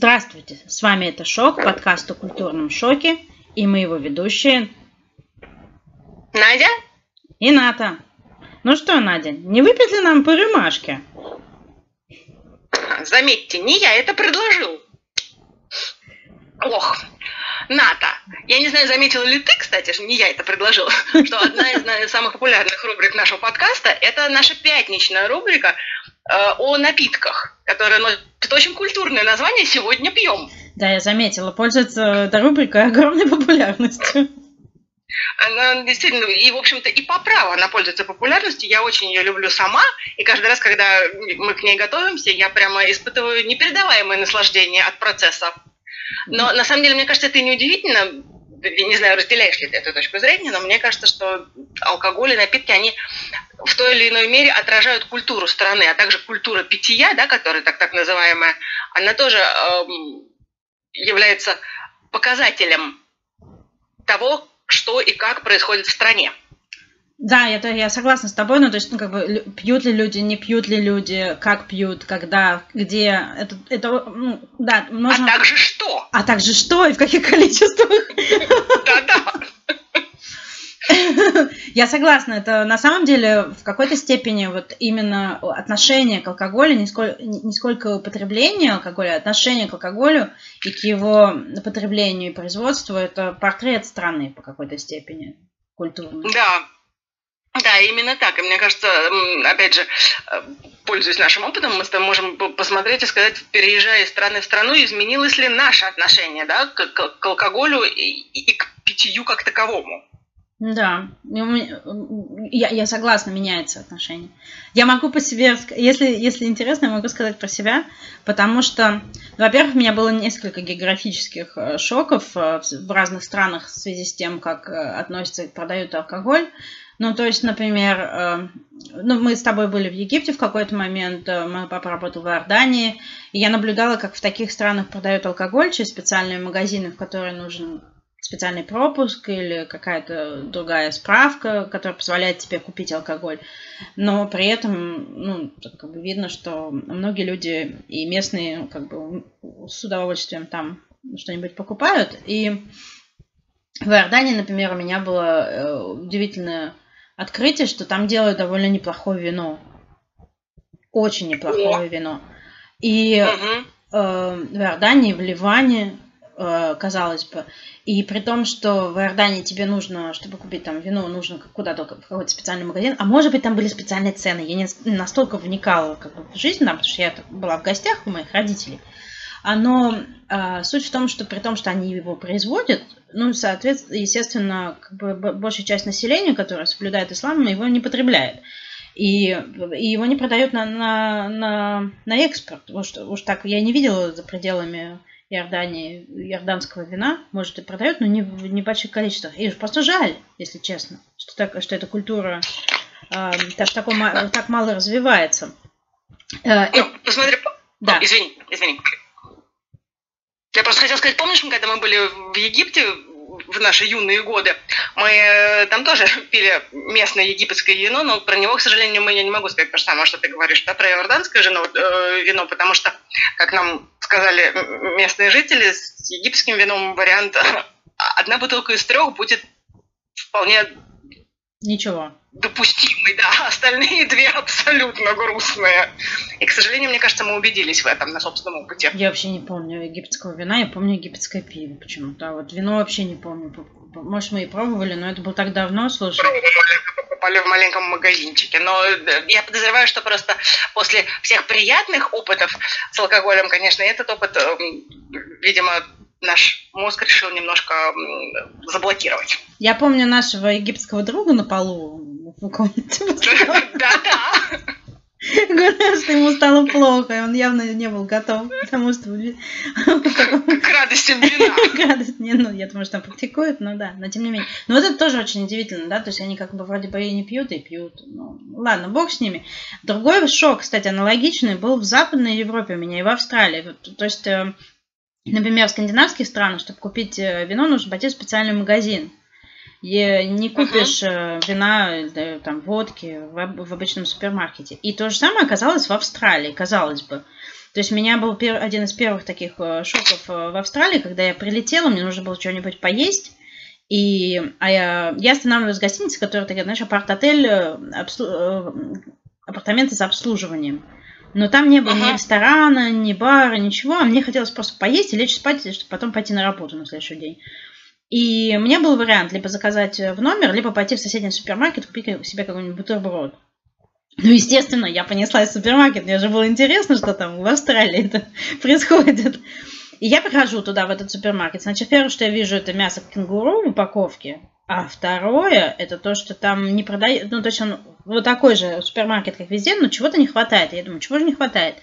Здравствуйте, с вами это Шок, подкаст о культурном шоке, и мы его ведущие Надя и Ната. Ну что, Надя, не выпить ли нам по рюмашке? Заметьте, не я это предложил. Ох, Ната, я не знаю, заметила ли ты, кстати, не я это предложила, что одна из самых популярных рубрик нашего подкаста – это наша пятничная рубрика о напитках, которая носит очень культурное название «Сегодня пьем». Да, я заметила, пользуется эта рубрика огромной популярностью. Она действительно, и, в общем-то, и по праву она пользуется популярностью. Я очень ее люблю сама. И каждый раз, когда мы к ней готовимся, я прямо испытываю непередаваемое наслаждение от процесса. Но на самом деле, мне кажется, это неудивительно. Не знаю, разделяешь ли ты эту точку зрения, но мне кажется, что алкоголь и напитки, они в той или иной мере отражают культуру страны, а также культура питья, да, которая так, так называемая, она тоже эм, является показателем того, что и как происходит в стране. Да, это я согласна с тобой, но то есть, ну, как бы, пьют ли люди, не пьют ли люди, как пьют, когда, где, это, это ну, да, можно... А также что? А также что и в каких количествах? Да-да. Я согласна, это на самом деле в какой-то степени вот именно отношение к алкоголю, не сколько, не сколько употребление алкоголя, а отношение к алкоголю и к его потреблению и производству, это портрет страны по какой-то степени культурный. Да, да, именно так. И мне кажется, опять же, э, пользуясь нашим опытом, мы с тобой можем посмотреть и сказать, переезжая из страны в страну, изменилось ли наше отношение да, к, к, к алкоголю и, и к питью как таковому. Да, я, я согласна, меняется отношение. Я могу по себе, если, если интересно, я могу сказать про себя, потому что, во-первых, у меня было несколько географических э, шоков э, в разных странах в связи с тем, как относятся, продают алкоголь. Ну, то есть, например, ну, мы с тобой были в Египте в какой-то момент, мой папа работал в Иордании, и я наблюдала, как в таких странах продают алкоголь через специальные магазины, в которые нужен специальный пропуск или какая-то другая справка, которая позволяет тебе купить алкоголь. Но при этом, ну, как бы видно, что многие люди и местные как бы с удовольствием там что-нибудь покупают. И в Иордании, например, у меня было э, удивительное открытие, что там делают довольно неплохое вино. Очень неплохое вино. И э, в Иордании, в Ливане, э, казалось бы, и при том, что в Иордании тебе нужно, чтобы купить там вино, нужно куда-то в какой-то специальный магазин. А может быть, там были специальные цены. Я не настолько вникала как бы, в жизнь, да, потому что я была в гостях у моих родителей. Но э, суть в том, что при том, что они его производят, ну, соответственно, естественно, как бы большая часть населения, которая соблюдает ислам, его не потребляет. И, и его не продают на, на, на, на экспорт. Уж, уж так я не видела за пределами Иордании иорданского вина, может, и продают, но не в небольших количествах. И просто жаль, если честно, что, так, что эта культура э, так, таком, так мало развивается. Э, ну, э, посмотри, да. О, извини, извини. Я просто хотела сказать, помнишь, когда мы были в Египте в наши юные годы, мы э, там тоже пили местное египетское вино, но про него, к сожалению, мы, я не могу сказать то же самое, что ты говоришь, да, про иорданское вино, э, вино, потому что, как нам сказали местные жители, с египетским вином вариант одна бутылка из трех будет вполне Ничего. Допустимый, да. Остальные две абсолютно грустные. И, к сожалению, мне кажется, мы убедились в этом на собственном опыте. Я вообще не помню египетского вина, я помню египетское пиво почему-то. А вот вино вообще не помню. Может, мы и пробовали, но это было так давно, слушай. Покупали в маленьком магазинчике. Но э, я подозреваю, что просто после всех приятных опытов с алкоголем, конечно, этот опыт, эм, видимо, наш мозг решил немножко заблокировать. Я помню нашего египетского друга на полу в комнате. Да-да. Говорят, что ему стало плохо, и он явно не был готов, потому что... К радости вина. К радости, не, ну, я думаю, что там практикуют, но да, но тем не менее. Но вот это тоже очень удивительно, да, то есть они как бы вроде бы и не пьют, и пьют. Ну, ладно, бог с ними. Другой шок, кстати, аналогичный, был в Западной Европе у меня и в Австралии. То есть э, Например, в скандинавских странах, чтобы купить э, вино, нужно пойти в специальный магазин. не купишь uh-huh. вина, там, водки в, в обычном супермаркете. И то же самое оказалось в Австралии, казалось бы. То есть у меня был пер, один из первых таких э, шоков в Австралии, когда я прилетела, мне нужно было что-нибудь поесть. И а я, я останавливаюсь в гостинице, которая, такая, знаешь, апарт-отель, обслу, апартаменты с обслуживанием. Но там не было ага. ни ресторана, ни бара, ничего. А мне хотелось просто поесть и лечь спать, чтобы потом пойти на работу на следующий день. И у меня был вариант либо заказать в номер, либо пойти в соседний супермаркет, купить себе какой-нибудь бутерброд. Ну, естественно, я понеслась в супермаркет, мне же было интересно, что там в Австралии это происходит. И я прихожу туда, в этот супермаркет. Значит, первое, что я вижу, это мясо кенгуру в упаковке. А второе, это то, что там не продают, ну, то есть он вот такой же супермаркет, как везде, но чего-то не хватает. Я думаю, чего же не хватает?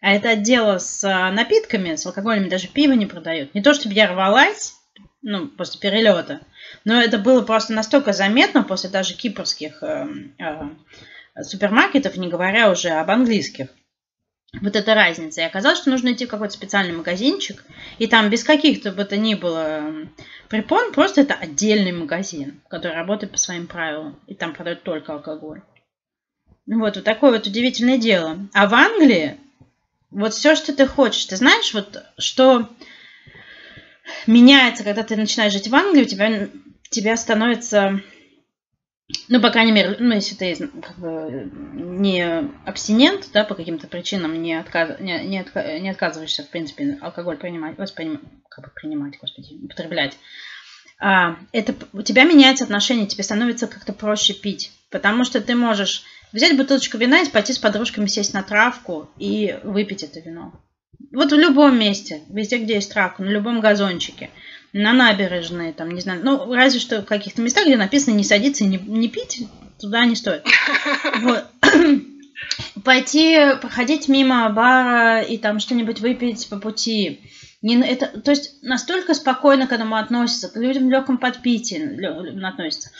А это отдел с а, напитками, с алкоголем, даже пиво не продают. Не то, чтобы я рвалась, ну, после перелета, но это было просто настолько заметно после даже кипрских э, э, супермаркетов, не говоря уже об английских вот эта разница. И оказалось, что нужно идти в какой-то специальный магазинчик, и там без каких-то бы то ни было препон, просто это отдельный магазин, который работает по своим правилам, и там продают только алкоголь. Вот, вот такое вот удивительное дело. А в Англии вот все, что ты хочешь. Ты знаешь, вот что меняется, когда ты начинаешь жить в Англии, у тебя, тебя становится ну, по крайней мере, ну, если ты как бы, не абстинент, да, по каким-то причинам не, отказ, не, не, отка, не отказываешься, в принципе, алкоголь принимать, воспринимать, как бы принимать, господи, употреблять, а, это, у тебя меняется отношение, тебе становится как-то проще пить, потому что ты можешь взять бутылочку вина и пойти с подружками сесть на травку и выпить это вино. Вот в любом месте, везде, где есть травка, на любом газончике – на набережной, там, не знаю, ну, разве что в каких-то местах, где написано не садиться и не, не пить, туда не стоит. Вот. Пойти, проходить мимо бара и там что-нибудь выпить по пути. Не, это, то есть настолько спокойно к этому относятся, к людям в легком подпитии относятся.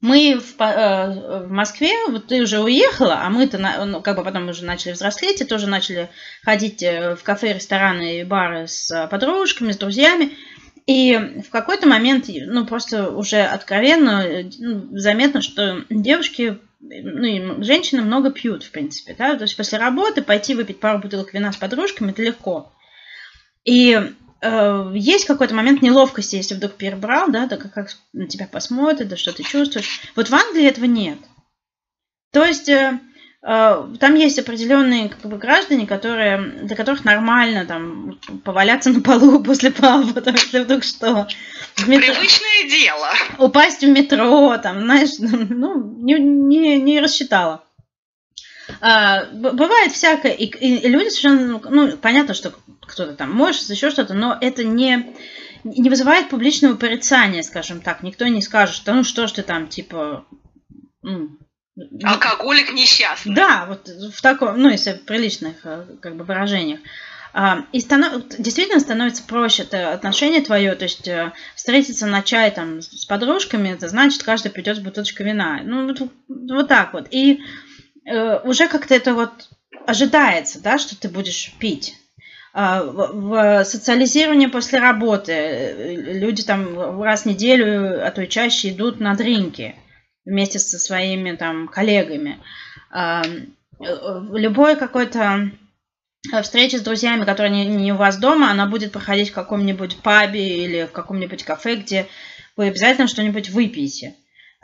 Мы в, э, в Москве, вот ты уже уехала, а мы-то ну, как бы потом уже начали взрослеть и тоже начали ходить э, в кафе, рестораны и бары с подружками, с друзьями. И в какой-то момент, ну, просто уже откровенно ну, заметно, что девушки, ну, и женщины много пьют, в принципе, да, то есть после работы пойти выпить пару бутылок вина с подружками, это легко. И э, есть какой-то момент неловкости, если вдруг перебрал, да, да как, на тебя посмотрят, да что ты чувствуешь. Вот в Англии этого нет. То есть... Э, Э, там есть определенные как бы, граждане, которые, для которых нормально там поваляться на полу после паба, там, если вдруг что. метро... Привычное дело. Упасть в метро, там, знаешь, ну, не, не, не рассчитала. А, бывает всякое, и, и люди совершенно, ну, понятно, что кто-то там может, еще что-то, но это не, не вызывает публичного порицания, скажем так. Никто не скажет, что ну что ж ты там, типа, ну, Алкоголик несчастный. Да, вот в таком, ну, если в приличных э, как бы выражениях. А, и станов... действительно становится проще это отношение твое, то есть э, встретиться на чай там с подружками, это значит, каждый придет с бутылочкой вина. Ну, вот, вот так вот. И э, уже как-то это вот ожидается, да, что ты будешь пить. А, в социализировании после работы люди там раз в неделю, а то и чаще идут на дринки вместе со своими там коллегами. Э, любой какой-то э, встреча с друзьями, которая не, у вас дома, она будет проходить в каком-нибудь пабе или в каком-нибудь кафе, где вы обязательно что-нибудь выпьете.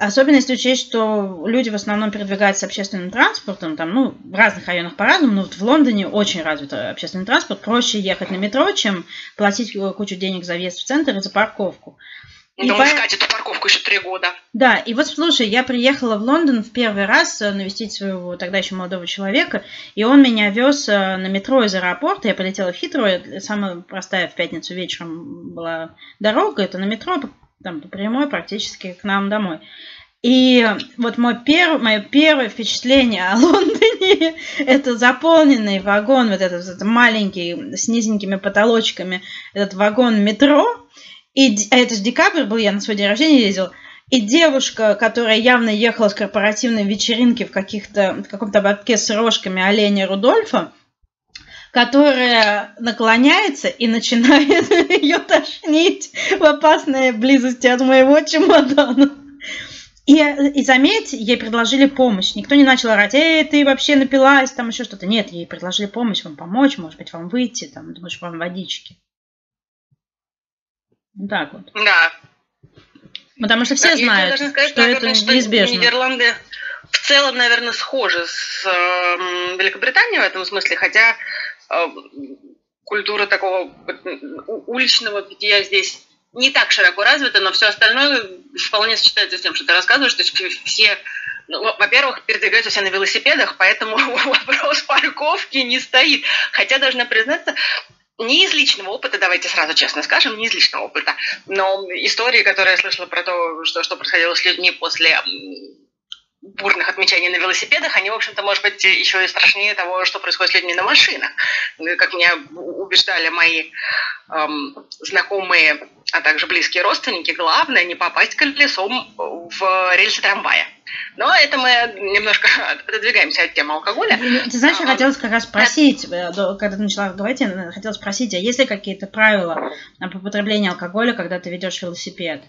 Особенно если учесть, что люди в основном передвигаются общественным транспортом, там, ну, в разных районах по-разному, но вот в Лондоне очень развит общественный транспорт, проще ехать на метро, чем платить кучу денег за въезд в центр и за парковку. И по... искать эту парковку еще три года. Да, и вот слушай, я приехала в Лондон в первый раз э, навестить своего тогда еще молодого человека, и он меня вез э, на метро из аэропорта, я полетела в Хитро, самая простая в пятницу вечером была дорога, это на метро, там по прямой практически к нам домой. И вот мой перв, мое первое впечатление о Лондоне – это заполненный вагон, вот этот, этот маленький, с низенькими потолочками, этот вагон метро – и, а это же декабрь был, я на свой день рождения ездила. И девушка, которая явно ехала с корпоративной вечеринки в, каких-то, в каком-то ободке с рожками оленя Рудольфа, которая наклоняется и начинает ее тошнить в опасной близости от моего чемодана. И, и заметь, ей предложили помощь. Никто не начал орать, эй, ты вообще напилась, там еще что-то. Нет, ей предложили помощь, вам помочь, может быть, вам выйти, там, думаешь, вам водички. Вот так вот. Да. Потому что все Да, знают, сказать, что наверное, это что неизбежно. Нидерланды в целом, наверное, схожи с э, Великобританией в этом смысле, хотя э, культура такого уличного питья здесь не так широко развита, но все остальное вполне сочетается с тем, что ты рассказываешь. То есть все, ну, во- во-первых, передвигаются все на велосипедах, поэтому вопрос парковки не стоит. Хотя, должна признаться, не из личного опыта, давайте сразу честно скажем, не из личного опыта, но истории, которые я слышала про то, что, что происходило с людьми после бурных отмечаний на велосипедах, они, в общем-то, может быть, еще и страшнее того, что происходит с людьми на машинах. Ну, Как меня убеждали мои эм, знакомые, а также близкие родственники, главное не попасть колесом в рельсы трамвая. Но это мы немножко отодвигаемся от темы алкоголя. Ты знаешь, я хотела как раз спросить, э, когда ты начала говорить, я хотела спросить, а есть ли какие-то правила по потреблению алкоголя, когда ты ведешь велосипед?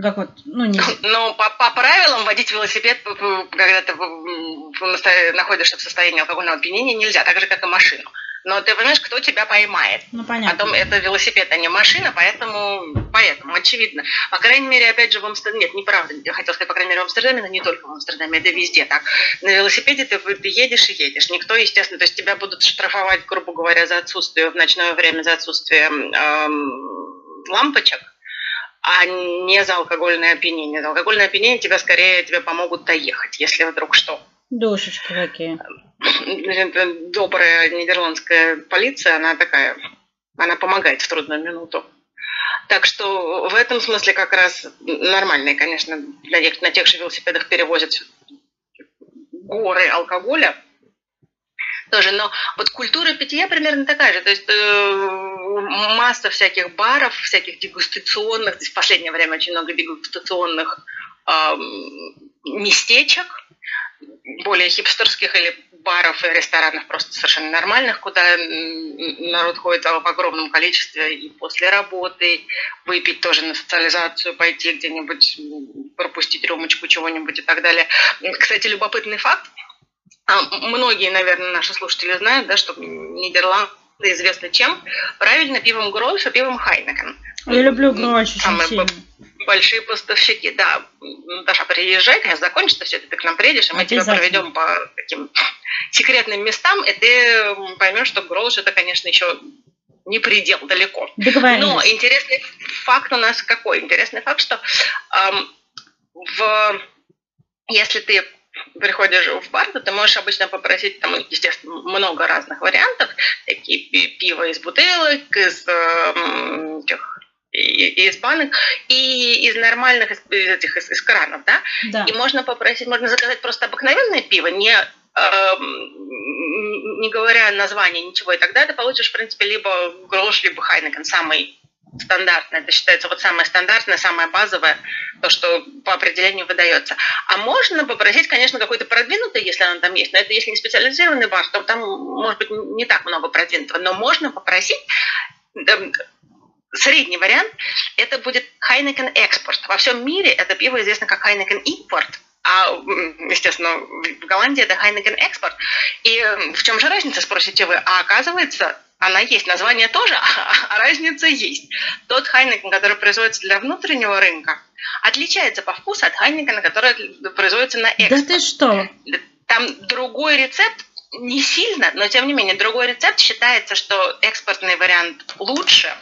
Как вот, ну, не... Ну, по, по правилам водить велосипед, п- п- когда ты насто- находишься в состоянии алкогольного опьянения, нельзя, так же, как и машину. Но ты понимаешь, кто тебя поймает. Ну, Потом понятно. это велосипед, а не машина, поэтому, поэтому очевидно. По крайней мере, опять же, в Амстердаме, нет, неправда, я хотела сказать, по крайней мере, в Амстердаме, но не только в Амстердаме, это везде так. На велосипеде ты, ты едешь и едешь. Никто, естественно, то есть тебя будут штрафовать, грубо говоря, за отсутствие в ночное время, за отсутствие эм, лампочек, а не за алкогольное опьянение. За алкогольное опьянение тебя скорее тебе помогут доехать, если вдруг что. Душечки такие. Это добрая нидерландская полиция, она такая, она помогает в трудную минуту. Так что в этом смысле как раз нормальные, конечно, на тех, на тех же велосипедах перевозят горы алкоголя. Тоже, но вот культура питья примерно такая же. То есть э, масса всяких баров, всяких дегустационных, в последнее время очень много дегустационных эм, местечек, более хипстерских или баров и ресторанов просто совершенно нормальных, куда народ ходит в огромном количестве и после работы, выпить тоже на социализацию, пойти где-нибудь, пропустить рюмочку чего-нибудь и так далее. Кстати, любопытный факт. А, Многие, наверное, наши слушатели знают, да, что Нидерланды известны чем? Правильно, пивом Грольф и пивом Хайнекен. Я люблю грош очень Самые сильно. большие поставщики, да. Даша, приезжай, когда закончится все, ты к нам приедешь, и мы тебя проведем по таким секретным местам, и ты поймешь, что Гролш это, конечно, еще не предел далеко. Но интересный факт у нас какой? Интересный факт, что эм, в, если ты приходишь в бар, то ты можешь обычно попросить, там, естественно, много разных вариантов, такие пи- пиво из бутылок, из эм, этих из банок и из нормальных из, из этих из, из кранов, да? Да. И можно попросить, можно заказать просто обыкновенное пиво, не, эм, не говоря название, ничего. И тогда ты получишь, в принципе, либо Грош, либо Хайнекен, самый стандартный. Это считается вот самое стандартное, самое базовое, то, что по определению выдается. А можно попросить, конечно, какой-то продвинутый, если он там есть. Но это если не специализированный бар, то там, может быть, не так много продвинутого. Но можно попросить эм, средний вариант, это будет Heineken Export. Во всем мире это пиво известно как Heineken Import, а, естественно, в Голландии это Heineken Export. И э, в чем же разница, спросите вы? А оказывается, она есть. Название тоже, а разница есть. Тот Heineken, который производится для внутреннего рынка, отличается по вкусу от Heineken, который производится на Да экспорт. ты что? Там другой рецепт, не сильно, но тем не менее, другой рецепт считается, что экспортный вариант лучше,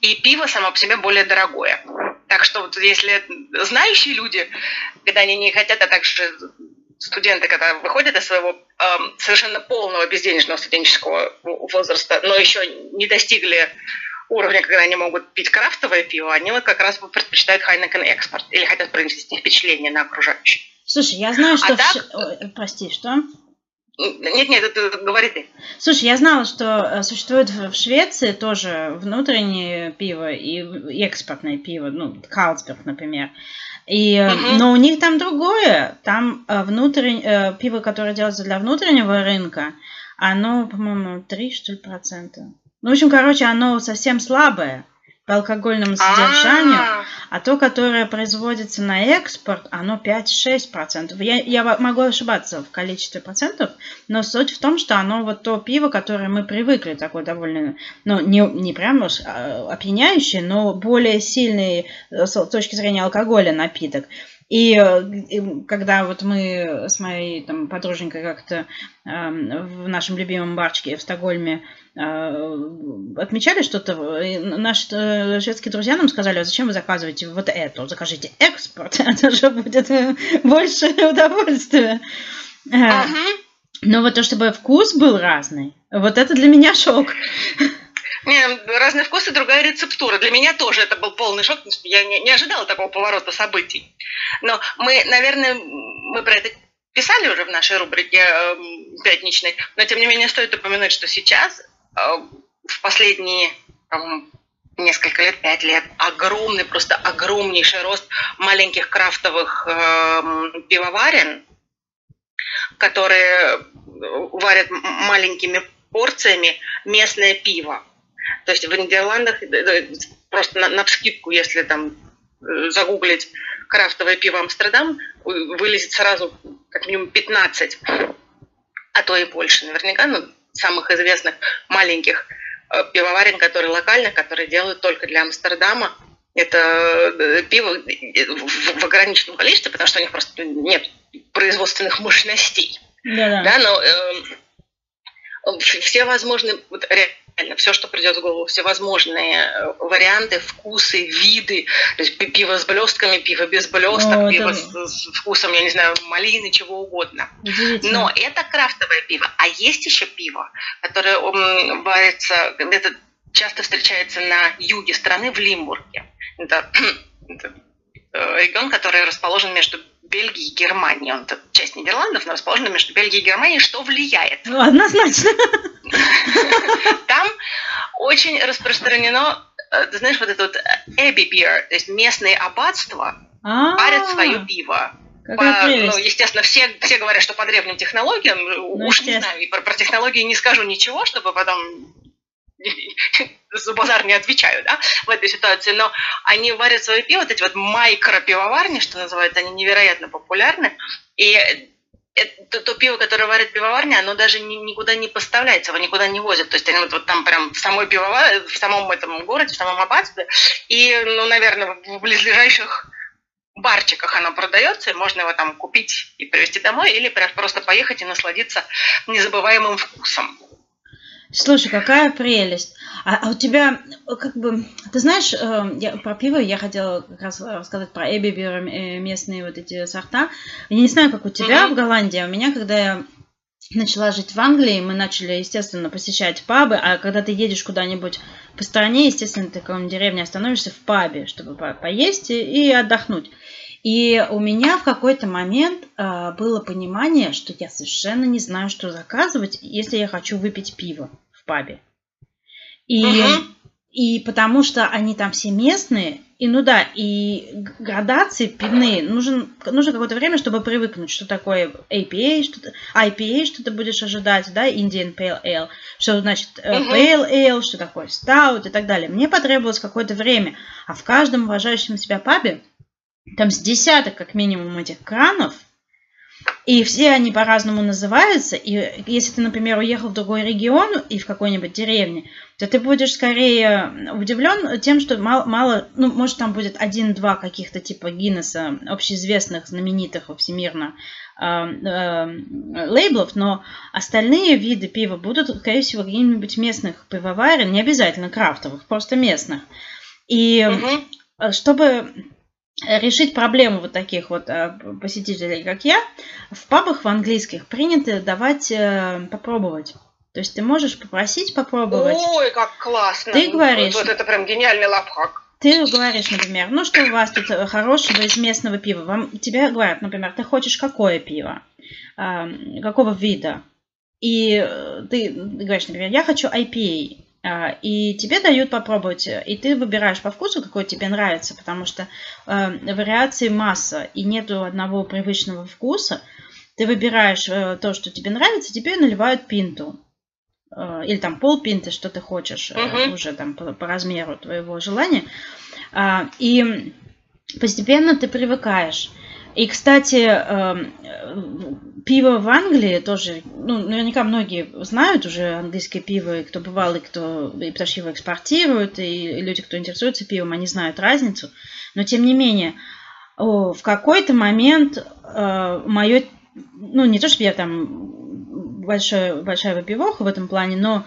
и пиво само по себе более дорогое. Так что вот если знающие люди, когда они не хотят, а также студенты, когда выходят из своего эм, совершенно полного безденежного студенческого возраста, но еще не достигли уровня, когда они могут пить крафтовое пиво, они вот как раз предпочитают Heineken экспорт или хотят произвести впечатление на окружающих. Слушай, я знаю, что... А в так- Ой, прости, что? Нет, нет, это говори ты. Слушай, я знала, что э, существует в Швеции тоже внутреннее пиво и экспортное пиво, ну, Карлсберг, например. И, угу. Но у них там другое. Там э, внутреннее пиво, которое делается для внутреннего рынка, оно, по-моему, 3, что ли, процента. Ну, в общем, короче, оно совсем слабое по алкогольному содержанию, А-а-а. а то, которое производится на экспорт, оно 5-6%. Я, я могу ошибаться в количестве процентов, но суть в том, что оно вот то пиво, которое мы привыкли, такое довольно, ну, не, не прям уж а, опьяняющее, но более сильный э, с точки зрения алкоголя напиток. И, и когда вот мы с моей там, подруженькой как-то э, в нашем любимом барчике в Стокгольме э, отмечали что-то, наши э, шведские друзья нам сказали, а зачем вы заказываете вот это, закажите экспорт, это же будет больше удовольствия. Ага. Но вот то, чтобы вкус был разный, вот это для меня шок. Не, разные вкусы, другая рецептура. Для меня тоже это был полный шок, потому что я не, не ожидала такого поворота событий. Но мы, наверное, мы про это писали уже в нашей рубрике э, пятничной, но тем не менее стоит упомянуть, что сейчас, э, в последние э, несколько лет, пять лет, огромный, просто огромнейший рост маленьких крафтовых э, пивоварен, которые варят маленькими порциями местное пиво. То есть в Нидерландах э, э, просто на, на вскидку, если там э, загуглить крафтовое пиво Амстердам, вылезет сразу как минимум 15, а то и больше наверняка, ну, самых известных маленьких пивоварен, которые локально, которые делают только для Амстердама. Это пиво в, в ограниченном количестве, потому что у них просто нет производственных мощностей. Да-да. Да, но э, все возможные, вот, все, что придет в голову, всевозможные э, варианты, вкусы, виды, то есть пиво с блестками, пиво без блесток, О, пиво да. с, с вкусом, я не знаю, малины, чего угодно. Но это крафтовое пиво. А есть еще пиво, которое варится, это часто встречается на юге страны, в Лимбурге. Это, это э, регион, который расположен между Бельгией и Германией. Он часть Нидерландов, но расположен между Бельгией и Германией, что влияет. Ну, однозначно. Там очень распространено, э, ты знаешь, вот это вот Abbey Beer, то есть местные аббатства варят а. свое пиво. По, ну, естественно, все, все говорят, что по древним технологиям, ну, уж не знаю, и про, про технологии не скажу ничего, чтобы потом за базар не отвечаю, да, в этой ситуации, но они варят свое пиво, вот эти вот майкро-пивоварни, что называют, они невероятно популярны, и это, то пиво, которое варит пивоварня, оно даже ни, никуда не поставляется, его никуда не возят. То есть они вот, вот там прям в самой пивоварне, в самом этом городе, в самом аббатстве, и, ну, наверное, в близлежащих барчиках оно продается, и можно его там купить и привезти домой, или просто поехать и насладиться незабываемым вкусом. Слушай, какая прелесть. А, а у тебя, как бы, ты знаешь, э, я, про пиво я хотела как раз рассказать про Эбибер, э, местные вот эти сорта. Я не знаю, как у тебя mm-hmm. в Голландии, а у меня, когда я начала жить в Англии, мы начали, естественно, посещать пабы, а когда ты едешь куда-нибудь по стране, естественно, ты в какой-нибудь деревне остановишься в пабе, чтобы по поесть и, и отдохнуть. И у меня в какой-то момент э, было понимание, что я совершенно не знаю, что заказывать, если я хочу выпить пиво в пабе. И, угу. и потому что они там все местные, и ну да, и градации пивные, нужен, нужно какое-то время, чтобы привыкнуть, что такое APA, что IPA, что ты будешь ожидать, да, Indian Pale Ale, что значит uh Pale Ale, что такое Stout и так далее. Мне потребовалось какое-то время, а в каждом уважающем себя пабе там с десяток, как минимум, этих кранов, и все они по-разному называются. И если ты, например, уехал в другой регион и в какой-нибудь деревне, то ты будешь скорее удивлен тем, что мало, мало ну, может, там будет один-два каких-то типа Гиннесса, общеизвестных, знаменитых всемирно э, э, лейблов, но остальные виды пива будут, скорее всего, каких-нибудь местных пивоварен, не обязательно крафтовых, просто местных. И угу. чтобы решить проблему вот таких вот э, посетителей, как я, в пабах в английских принято давать э, попробовать. То есть ты можешь попросить попробовать. Ой, как классно! Ты говоришь... Вот, вот это прям гениальный лапхак. Ты говоришь, например, ну что у вас тут хорошего из местного пива? Вам, тебе говорят, например, ты хочешь какое пиво? Э, какого вида? и ты, говоришь, например, я хочу IPA, и тебе дают попробовать, и ты выбираешь по вкусу, какой тебе нравится, потому что э, вариаций масса, и нету одного привычного вкуса. Ты выбираешь э, то, что тебе нравится, тебе наливают пинту. Э, или там пол пинты, что ты хочешь, э, уже там по, по размеру твоего желания. Э, и постепенно ты привыкаешь. И, кстати, эм, пиво в Англии тоже, ну, наверняка многие знают уже английское пиво, и кто бывал, и кто, и потому что его экспортируют, и люди, кто интересуется пивом, они знают разницу. Но, тем не менее, в какой-то момент э, мое, ну, не то, что я там большая, большая выпивоха в этом плане, но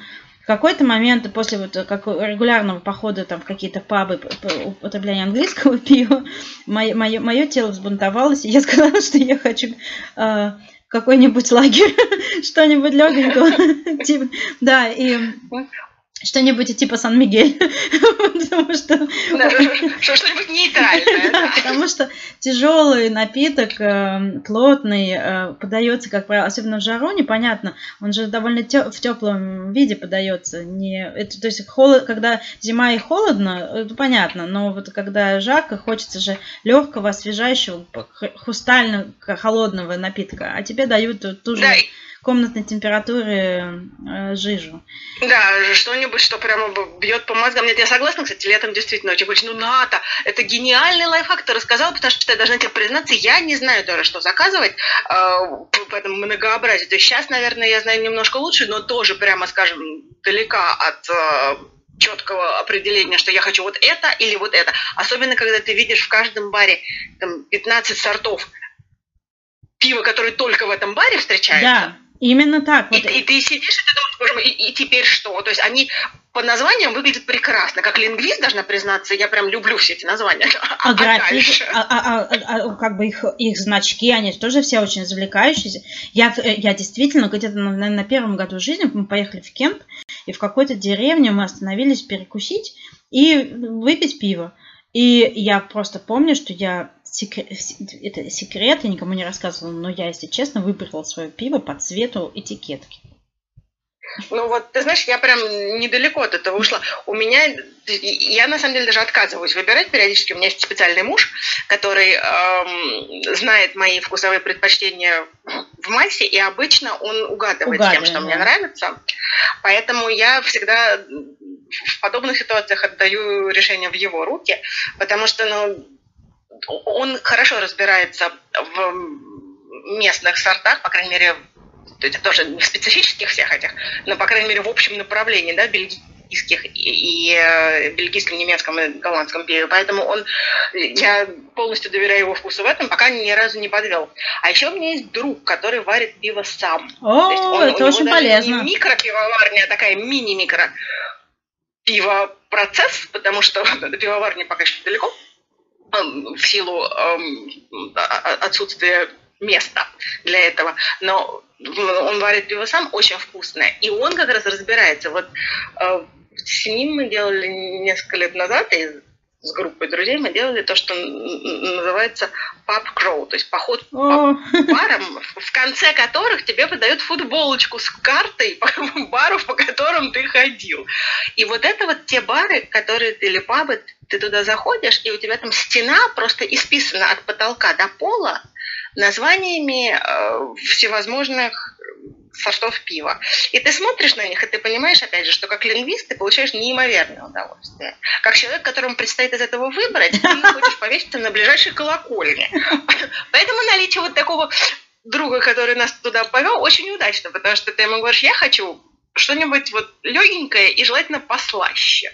какой-то момент после вот как регулярного похода там в какие-то пабы употребления английского пива, мое, мое, мое тело взбунтовалось, и я сказала, что я хочу э, какой-нибудь лагерь, что-нибудь легенького. типа, да, и что-нибудь типа Сан-Мигель. Потому что... Что-нибудь нейтральное. Потому что тяжелый напиток, э, плотный, э, подается, как правило, особенно в жару, непонятно. Он же довольно в теплом виде подается. Не, то есть, холод, когда зима и холодно, это понятно. Но вот когда жарко, хочется же легкого, освежающего, хрустально холодного напитка. А тебе дают ту же... Комнатной температуры э, жижу. Да, что-нибудь, что прямо бьет по мозгам. Нет, я согласна, кстати, летом действительно очень хочется. Ну, НАТО, это гениальный лайфхак, ты рассказал, потому что я должна тебе признаться, я не знаю тоже, что заказывать э, по этому многообразию. То есть сейчас, наверное, я знаю немножко лучше, но тоже, прямо скажем, далека от э, четкого определения, что я хочу вот это или вот это. Особенно, когда ты видишь в каждом баре там, 15 сортов пива, которые только в этом баре встречаются. Да. Именно так. Вот. И, и ты сидишь, и ты думаешь, и, и теперь что? То есть они по названиям выглядят прекрасно. Как лингвист, должна признаться, я прям люблю все эти названия. А, а, график, а, а, а, а, как бы их, их значки, они тоже все очень завлекающиеся. Я, я действительно, где-то на, на первом году жизни мы поехали в кемп, и в какой-то деревне мы остановились перекусить и выпить пиво. И я просто помню, что я секрет, это секрет, я никому не рассказывала, но я, если честно, выбрала свое пиво по цвету этикетки. Ну вот, ты знаешь, я прям недалеко от этого ушла. У меня, я на самом деле даже отказываюсь выбирать периодически. У меня есть специальный муж, который эм, знает мои вкусовые предпочтения в массе, и обычно он угадывает Угадываем, тем, что да. мне нравится. Поэтому я всегда в подобных ситуациях отдаю решение в его руки, потому что, ну, он хорошо разбирается в местных сортах, по крайней мере, это тоже не в специфических всех этих, но, по крайней мере, в общем направлении, да, бельгийских и, и э, бельгийском, немецком и голландском пиве. Поэтому он, я полностью доверяю его вкусу в этом, пока ни разу не подвел. А еще у меня есть друг, который варит пиво сам. О, есть он, это очень полезно. Не микропивоварня, а такая мини-микро пивопроцесс, потому что до пивоварни пока еще далеко в силу отсутствия места для этого. Но он варит пиво сам очень вкусное. И он как раз разбирается. Вот э, с ним мы делали несколько лет назад, и с группой друзей мы делали то, что называется pub crawl, то есть поход по барам, в конце которых тебе подают футболочку с картой бару, по которым ты ходил. И вот это вот те бары, которые или пабы, ты туда заходишь, и у тебя там стена просто исписана от потолка до пола названиями э, всевозможных сортов пива. И ты смотришь на них, и ты понимаешь, опять же, что как лингвист ты получаешь неимоверное удовольствие. Как человек, которому предстоит из этого выбрать, ты хочешь повеситься на ближайшей колокольне. Поэтому наличие вот такого друга, который нас туда повел, очень удачно, потому что ты ему говоришь, я хочу что-нибудь вот легенькое и желательно послаще.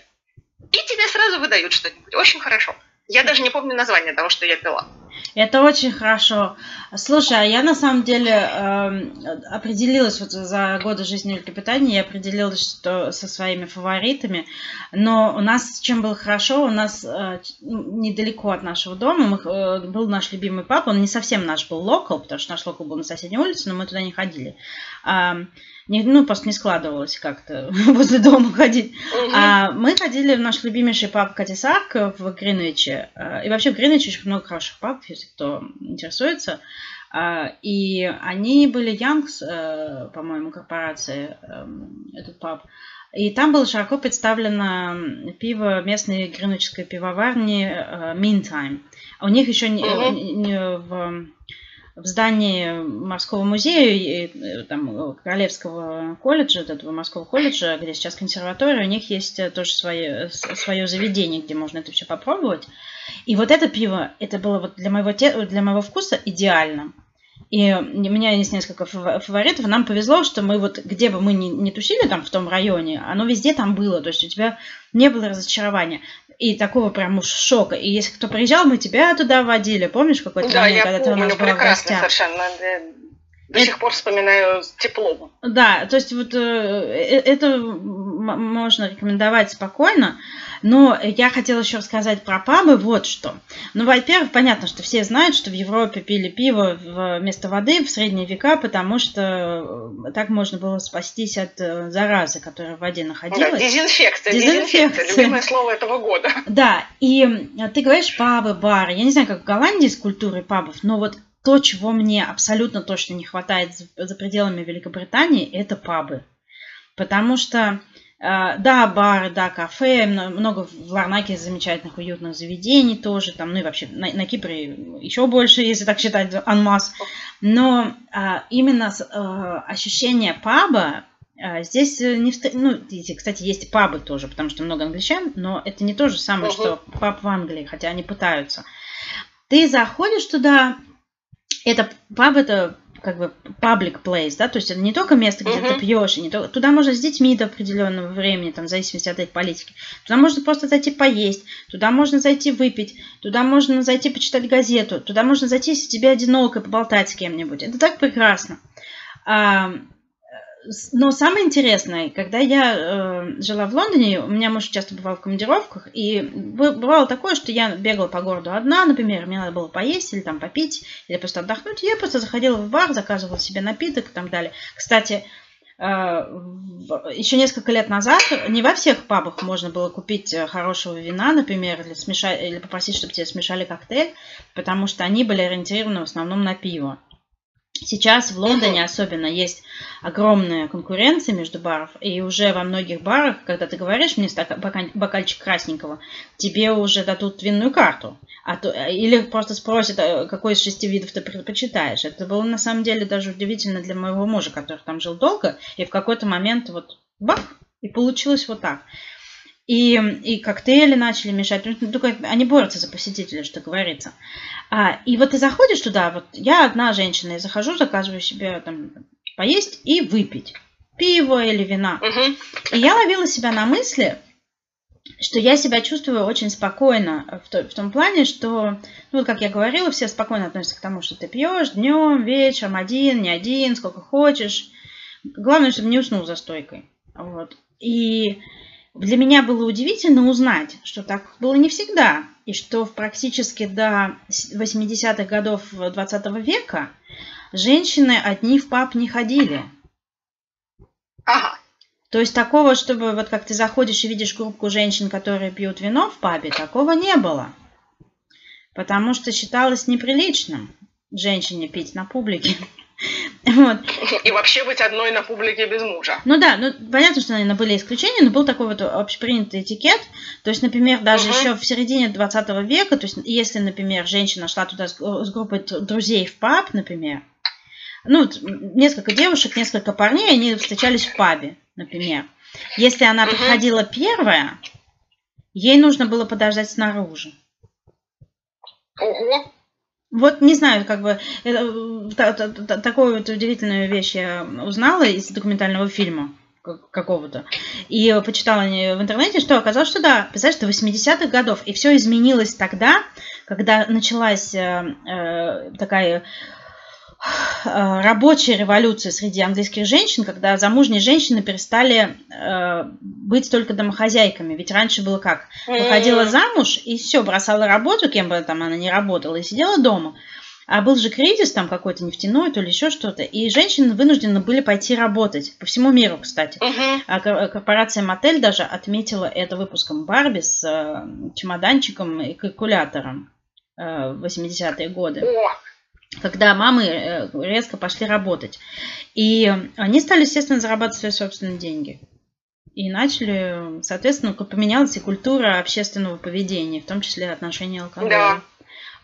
И тебе сразу выдают что-нибудь. Очень хорошо. Я даже не помню название того, что я пила. Это очень хорошо. Слушай, а я на самом деле э, определилась вот за годы жизни в Великобритании, я определилась что, со своими фаворитами. Но у нас чем было хорошо, у нас э, недалеко от нашего дома мы, э, был наш любимый папа, он не совсем наш был локал, потому что наш локал был на соседней улице, но мы туда не ходили. Э, не, ну, просто не складывалось как-то возле дома ходить. Угу. А мы ходили в наш любимейший паб Катисарк в Гринвиче. А, и вообще в Гринвиче очень много хороших пабов, если кто интересуется. И они были Янкс, по-моему, корпорации, эм, этот паб. И там было широко представлено пиво местной гринвичской пивоварни Meantime. У них еще не, не в в здании морского музея, э, там, Королевского колледжа, этого морского колледжа, где сейчас консерватория, у них есть э, тоже свое, свое заведение, где можно это все попробовать. И вот это пиво, это было вот для моего, для моего вкуса идеально. И у меня есть несколько фаворитов. Нам повезло, что мы вот, где бы мы ни, ни тусили там в том районе, оно везде там было. То есть у тебя не было разочарования и такого прям уж шока. И если кто приезжал, мы тебя туда водили. Помнишь какой-то да, момент, когда помню, ты у нас была в гостях? совершенно. До это... сих пор вспоминаю с теплом. Да, то есть вот э, э это можно рекомендовать спокойно. Но я хотела еще рассказать про пабы вот что. Ну, во-первых, понятно, что все знают, что в Европе пили пиво вместо воды в средние века, потому что э, так можно было спастись от э, заразы, которая в воде находилась. Да, дезинфекция, дезинфекция. дезинфекция. Любимое слово этого года. Да, и ты говоришь пабы, бары. Я не знаю, как в Голландии с культурой пабов, но вот то, чего мне абсолютно точно не хватает за пределами Великобритании, это пабы. Потому что да, бары, да, кафе, много в Ларнаке замечательных уютных заведений тоже, там, ну и вообще на, на Кипре еще больше, если так считать, анмас. Но а, именно а, ощущение паба а, здесь не встр... ну, кстати, есть пабы тоже, потому что много англичан, но это не то же самое, uh-huh. что паб в Англии, хотя они пытаются. Ты заходишь туда, это паб это как бы public place, да, то есть это не только место, где uh-huh. ты пьешь, и не только, туда можно с детьми до определенного времени, там, в зависимости от их политики, туда можно просто зайти поесть, туда можно зайти выпить, туда можно зайти почитать газету, туда можно зайти, если тебе одиноко, поболтать с кем-нибудь. Это так прекрасно. Но самое интересное, когда я э, жила в Лондоне, у меня муж часто бывал в командировках, и бывало такое, что я бегала по городу одна, например, мне надо было поесть или там попить, или просто отдохнуть, я просто заходила в бар, заказывала себе напиток и так далее. Кстати, э, еще несколько лет назад не во всех пабах можно было купить э, хорошего вина, например, или, смешать, или попросить, чтобы тебе смешали коктейль, потому что они были ориентированы в основном на пиво. Сейчас в Лондоне особенно есть огромная конкуренция между баров, и уже во многих барах, когда ты говоришь мне бокальчик красненького, тебе уже дадут винную карту. А то, или просто спросят, э, какой из шести видов ты предпочитаешь. Это было на самом деле даже удивительно для моего мужа, который там жил долго, и в какой-то момент вот бах, и получилось вот так. И, и коктейли начали мешать. Ну, только они борются за посетителя, что говорится. А, и вот ты заходишь туда, вот я одна женщина, я захожу, заказываю себе там поесть и выпить. Пиво или вина. Угу. И я ловила себя на мысли, что я себя чувствую очень спокойно в, то, в том плане, что, ну, вот как я говорила, все спокойно относятся к тому, что ты пьешь днем, вечером, один, не один, сколько хочешь. Главное, чтобы не уснул за стойкой. Вот. И для меня было удивительно узнать, что так было не всегда, и что в практически до 80-х годов 20 века женщины одни в паб не ходили. Ага. То есть такого, чтобы вот как ты заходишь и видишь группу женщин, которые пьют вино в пабе, такого не было. Потому что считалось неприличным женщине пить на публике. Вот. И вообще быть одной на публике без мужа. Ну да, ну понятно, что, наверное, были исключения, но был такой вот общепринятый этикет. То есть, например, даже угу. еще в середине 20 века, то есть, если, например, женщина шла туда с, с группой друзей в паб, например, ну, несколько девушек, несколько парней, они встречались в пабе, например. Если она угу. приходила первая, ей нужно было подождать снаружи. Ого! Вот не знаю, как бы это, та, та, та, такую вот удивительную вещь я узнала из документального фильма какого-то. И почитала в интернете, что оказалось, что да, представляешь, до 80-х годов. И все изменилось тогда, когда началась э, э, такая рабочая революция среди английских женщин, когда замужние женщины перестали э, быть только домохозяйками. Ведь раньше было как? Выходила замуж и все, бросала работу, кем бы там она ни работала, и сидела дома. А был же кризис там какой-то нефтяной, то ли еще что-то. И женщины вынуждены были пойти работать. По всему миру, кстати. Uh-huh. А корпорация Мотель даже отметила это выпуском Барби с э, чемоданчиком и калькулятором э, в 80-е годы. Oh. Когда мамы э, резко пошли работать. И они стали, естественно, зарабатывать свои собственные деньги. И начали, соответственно, поменялась и культура общественного поведения, в том числе отношения алкоголя. Да.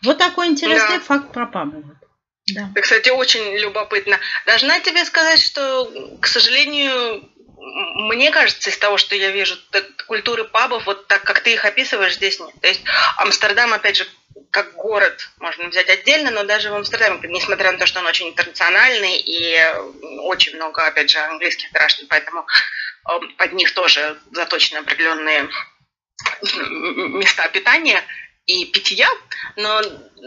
Вот такой интересный да. факт про пабы. Да. Это, кстати, очень любопытно. Должна тебе сказать, что, к сожалению, мне кажется, из того, что я вижу, культуры пабов, вот так, как ты их описываешь, здесь нет. То есть Амстердам, опять же, как город можно взять отдельно, но даже в Амстердаме, несмотря на то, что он очень интернациональный и очень много, опять же, английских граждан, поэтому эм, под них тоже заточены определенные места питания и питья, но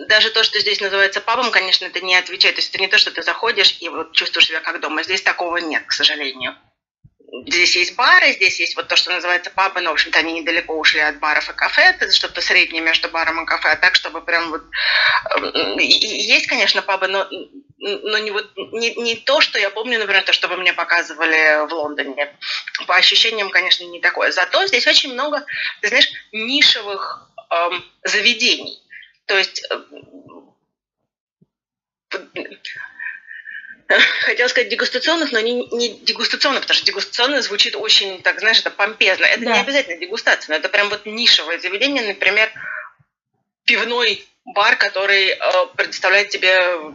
даже то, что здесь называется пабом, конечно, это не отвечает. То есть это не то, что ты заходишь и вот чувствуешь себя как дома. Здесь такого нет, к сожалению здесь есть бары, здесь есть вот то, что называется пабы, но, в общем-то, они недалеко ушли от баров и кафе, это что-то среднее между баром и кафе, а так, чтобы прям вот... Э, есть, конечно, пабы, но, но не, вот, не, не то, что я помню, например, то, что вы мне показывали в Лондоне. По ощущениям, конечно, не такое. Зато здесь очень много, ты знаешь, нишевых эм, заведений. То есть э, хотела сказать дегустационных, но не, не дегустационных, потому что дегустационное звучит очень, так знаешь, это помпезно. Это да. не обязательно дегустация, но это прям вот нишевое заведение, например, пивной бар, который э, предоставляет тебе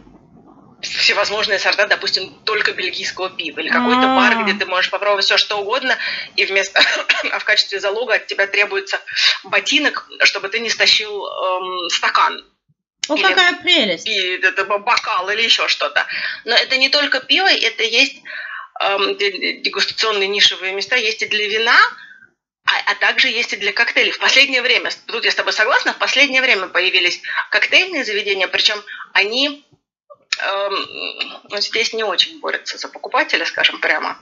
всевозможные сорта, допустим, только бельгийского пива, или какой-то А-а-а. бар, где ты можешь попробовать все что угодно, и вместо, а в качестве залога от тебя требуется ботинок, чтобы ты не стащил эм, стакан или, какая прелесть! И это бокал или еще что-то. Но это не только пиво, это есть эм, дегустационные нишевые места, есть и для вина, а, а также есть и для коктейлей. В последнее время, тут я с тобой согласна, в последнее время появились коктейльные заведения, причем они эм, ну, здесь не очень борются за покупателя, скажем прямо.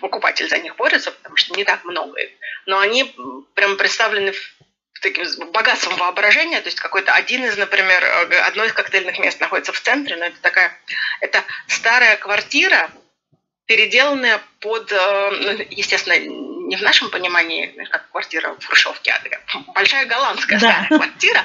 Покупатель за них борется, потому что не так много их. Но они прям представлены в таким богатством воображения, то есть какой-то один из, например, э, одно из коктейльных мест находится в центре, но это такая, это старая квартира, переделанная под, э, ну, естественно, не в нашем понимании, как квартира в Хрущевке, а большая голландская да. старая квартира,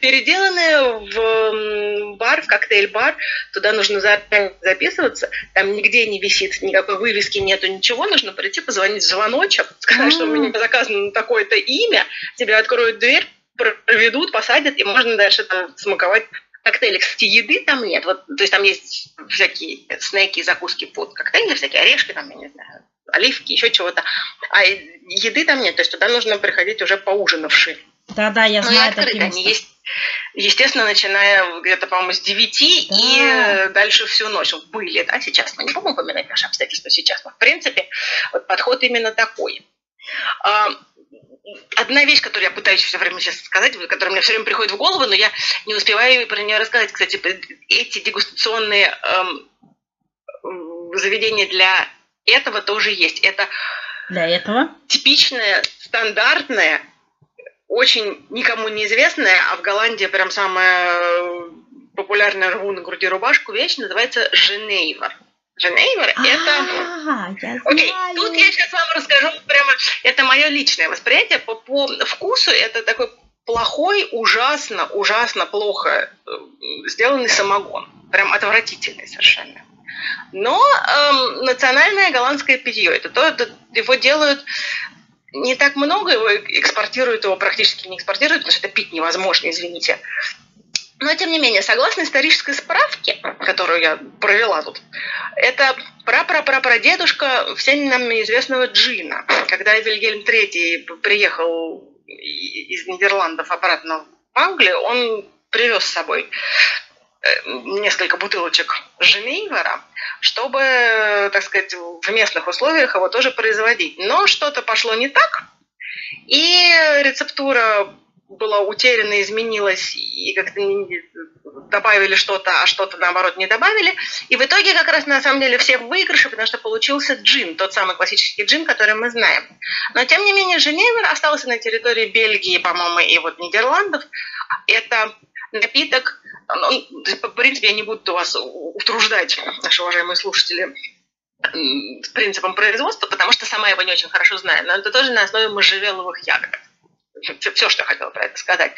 переделанная в бар, в коктейль-бар. Туда нужно записываться. Там нигде не висит, никакой вывески нету, ничего. Нужно прийти, позвонить в звоночек, сказать, что у меня заказано такое-то имя. Тебе откроют дверь, проведут, посадят, и можно дальше там смаковать коктейли. Кстати, еды там нет. Вот, то есть там есть всякие снеки, закуски под коктейли, всякие орешки, там, я не знаю, оливки, еще чего-то. А еды там нет. То есть туда нужно приходить уже поужинавший. Да-да, я ну, знаю такие Они есть, естественно, начиная где-то, по-моему, с 9 да. и дальше всю ночь. Были, да, сейчас. Мы не будем упоминать наши обстоятельства сейчас, но, в принципе, вот подход именно такой. А, одна вещь, которую я пытаюсь все время сейчас сказать, которая мне все время приходит в голову, но я не успеваю про нее рассказать. Кстати, эти дегустационные эм, заведения для этого тоже есть. Это для этого типичная, стандартная очень никому неизвестная, а в Голландии прям самая э, популярная рву на груди рубашку вещь называется Женейвер. Женейвер – это... Окей, тут я сейчас вам расскажу прямо, это мое личное восприятие. По, по вкусу это такой плохой, ужасно, ужасно плохо э, сделанный самогон. Прям отвратительный совершенно. Но эм, национальное голландское питье, это то, это, его делают не так много, его экспортируют, его практически не экспортируют, потому что это пить невозможно, извините. Но, тем не менее, согласно исторической справке, которую я провела тут, это прапрапрапрадедушка всем нам известного джина. Когда Вильгельм III приехал из Нидерландов обратно в Англию, он привез с собой Э, несколько бутылочек Женейвера, чтобы, так сказать, в местных условиях его тоже производить. Но что-то пошло не так, и рецептура была утеряна, изменилась, и как-то добавили что-то, а что-то, наоборот, не добавили. И в итоге как раз, на самом деле, все в потому что получился джин, тот самый классический джин, который мы знаем. Но, тем не менее, Женевер остался на территории Бельгии, по-моему, и вот Нидерландов. Это напиток, ну, в принципе, я не буду вас утруждать, наши уважаемые слушатели, принципом производства, потому что сама его не очень хорошо знаю, но это тоже на основе можжевеловых ягод. Все, что я хотела про это сказать.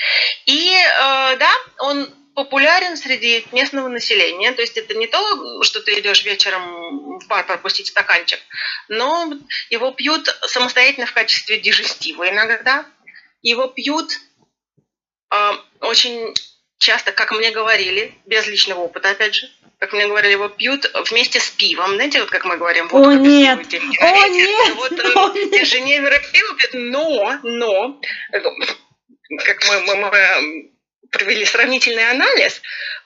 И э, да, он популярен среди местного населения. То есть это не то, что ты идешь вечером в бар пропустить стаканчик, но его пьют самостоятельно в качестве дижестива иногда. Его пьют э, очень часто, как мне говорили, без личного опыта, опять же, как мне говорили, его пьют вместе с пивом. Знаете, вот как мы говорим, вот О, нет! О, нет! Вот О, нет! Женевера пиво пьют, но, но, как мы, мы, мы провели сравнительный анализ,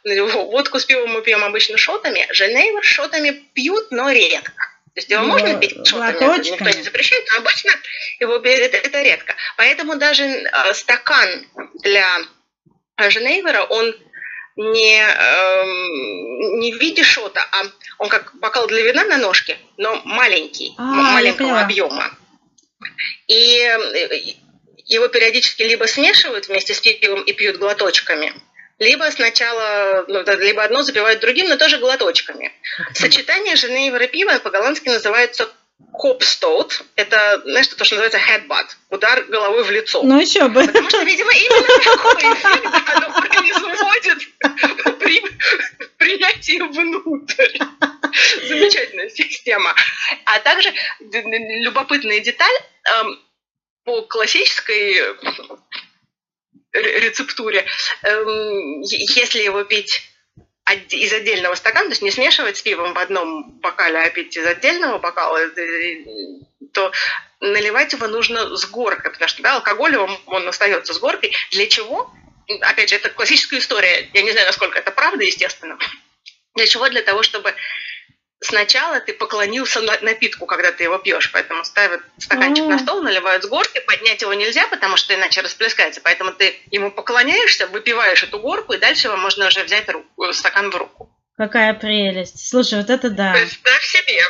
водку с пивом мы пьем обычно шотами, Женевер шотами пьют, но редко. То есть его но, можно пить шотами, никто не запрещает, но обычно его это, это редко. Поэтому даже э, стакан для Женевера, он не, э, не в виде шота, а он как бокал для вина на ножке, но маленький, а, маленького объема. И э, его периодически либо смешивают вместе с пивом и пьют глоточками, либо сначала, ну, либо одно запивают другим, но тоже глоточками. Сочетание и пива по-голландски называется Копстоут – это, знаешь, то, что называется headbutt – удар головой в лицо. Ну, еще бы. Потому что, видимо, именно такой эффект оно производит при принятии внутрь. Замечательная система. А также любопытная деталь эм, по классической рецептуре, эм, если его пить из отдельного стакана, то есть не смешивать с пивом в одном бокале, а пить из отдельного бокала, э, то наливать его нужно с горкой, потому что да, алкоголь он, он остается с горкой. Для чего? Опять же, это классическая история. Я не знаю, насколько это правда, естественно. Для чего? Для того, чтобы сначала ты поклонился напитку, когда ты его пьешь, поэтому ставят стаканчик mm. на стол, наливают с горки, поднять его нельзя, потому что иначе расплескается, поэтому ты ему поклоняешься, выпиваешь эту горку, и дальше его можно уже взять руку, стакан в руку. Какая прелесть. Слушай, вот это да. Представь себе.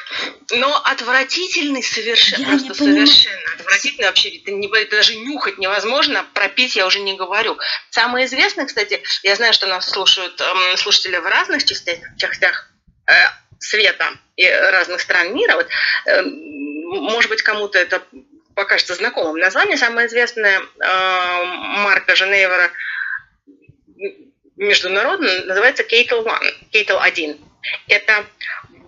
Но отвратительный совершенно, я просто совершенно отвратительный вообще. Это, не, это даже нюхать невозможно, пропить я уже не говорю. Самое известное, кстати, я знаю, что нас слушают эм, слушатели в разных частях, частях э, света и разных стран мира. Вот, э, может быть, кому-то это покажется знакомым название. Самая известная э, марка Женевера международная называется Кейтл One, Кейтл 1. Это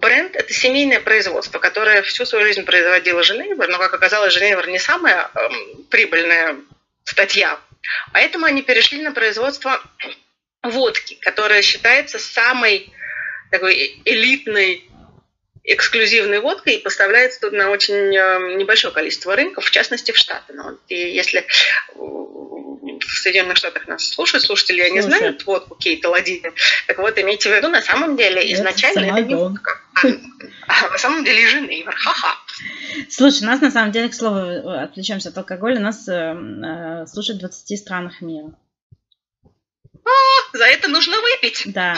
бренд, это семейное производство, которое всю свою жизнь производило Женевер, но, как оказалось, Женевер не самая э, прибыльная статья. Поэтому они перешли на производство водки, которая считается самой такой элитной эксклюзивной водкой и поставляется тут на очень э, небольшое количество рынков, в частности в Штаты. Вот, и если в Соединенных Штатах нас слушают слушатели, я не знаю водку Кейта Ладина, так вот имейте в виду, на самом деле изначально это, это не водка, а, а на самом деле Женевер, ха-ха. Слушай, нас на самом деле, к слову, отвлечемся от алкоголя, нас э, э, слушают в 20 странах мира. А, за это нужно выпить. Да.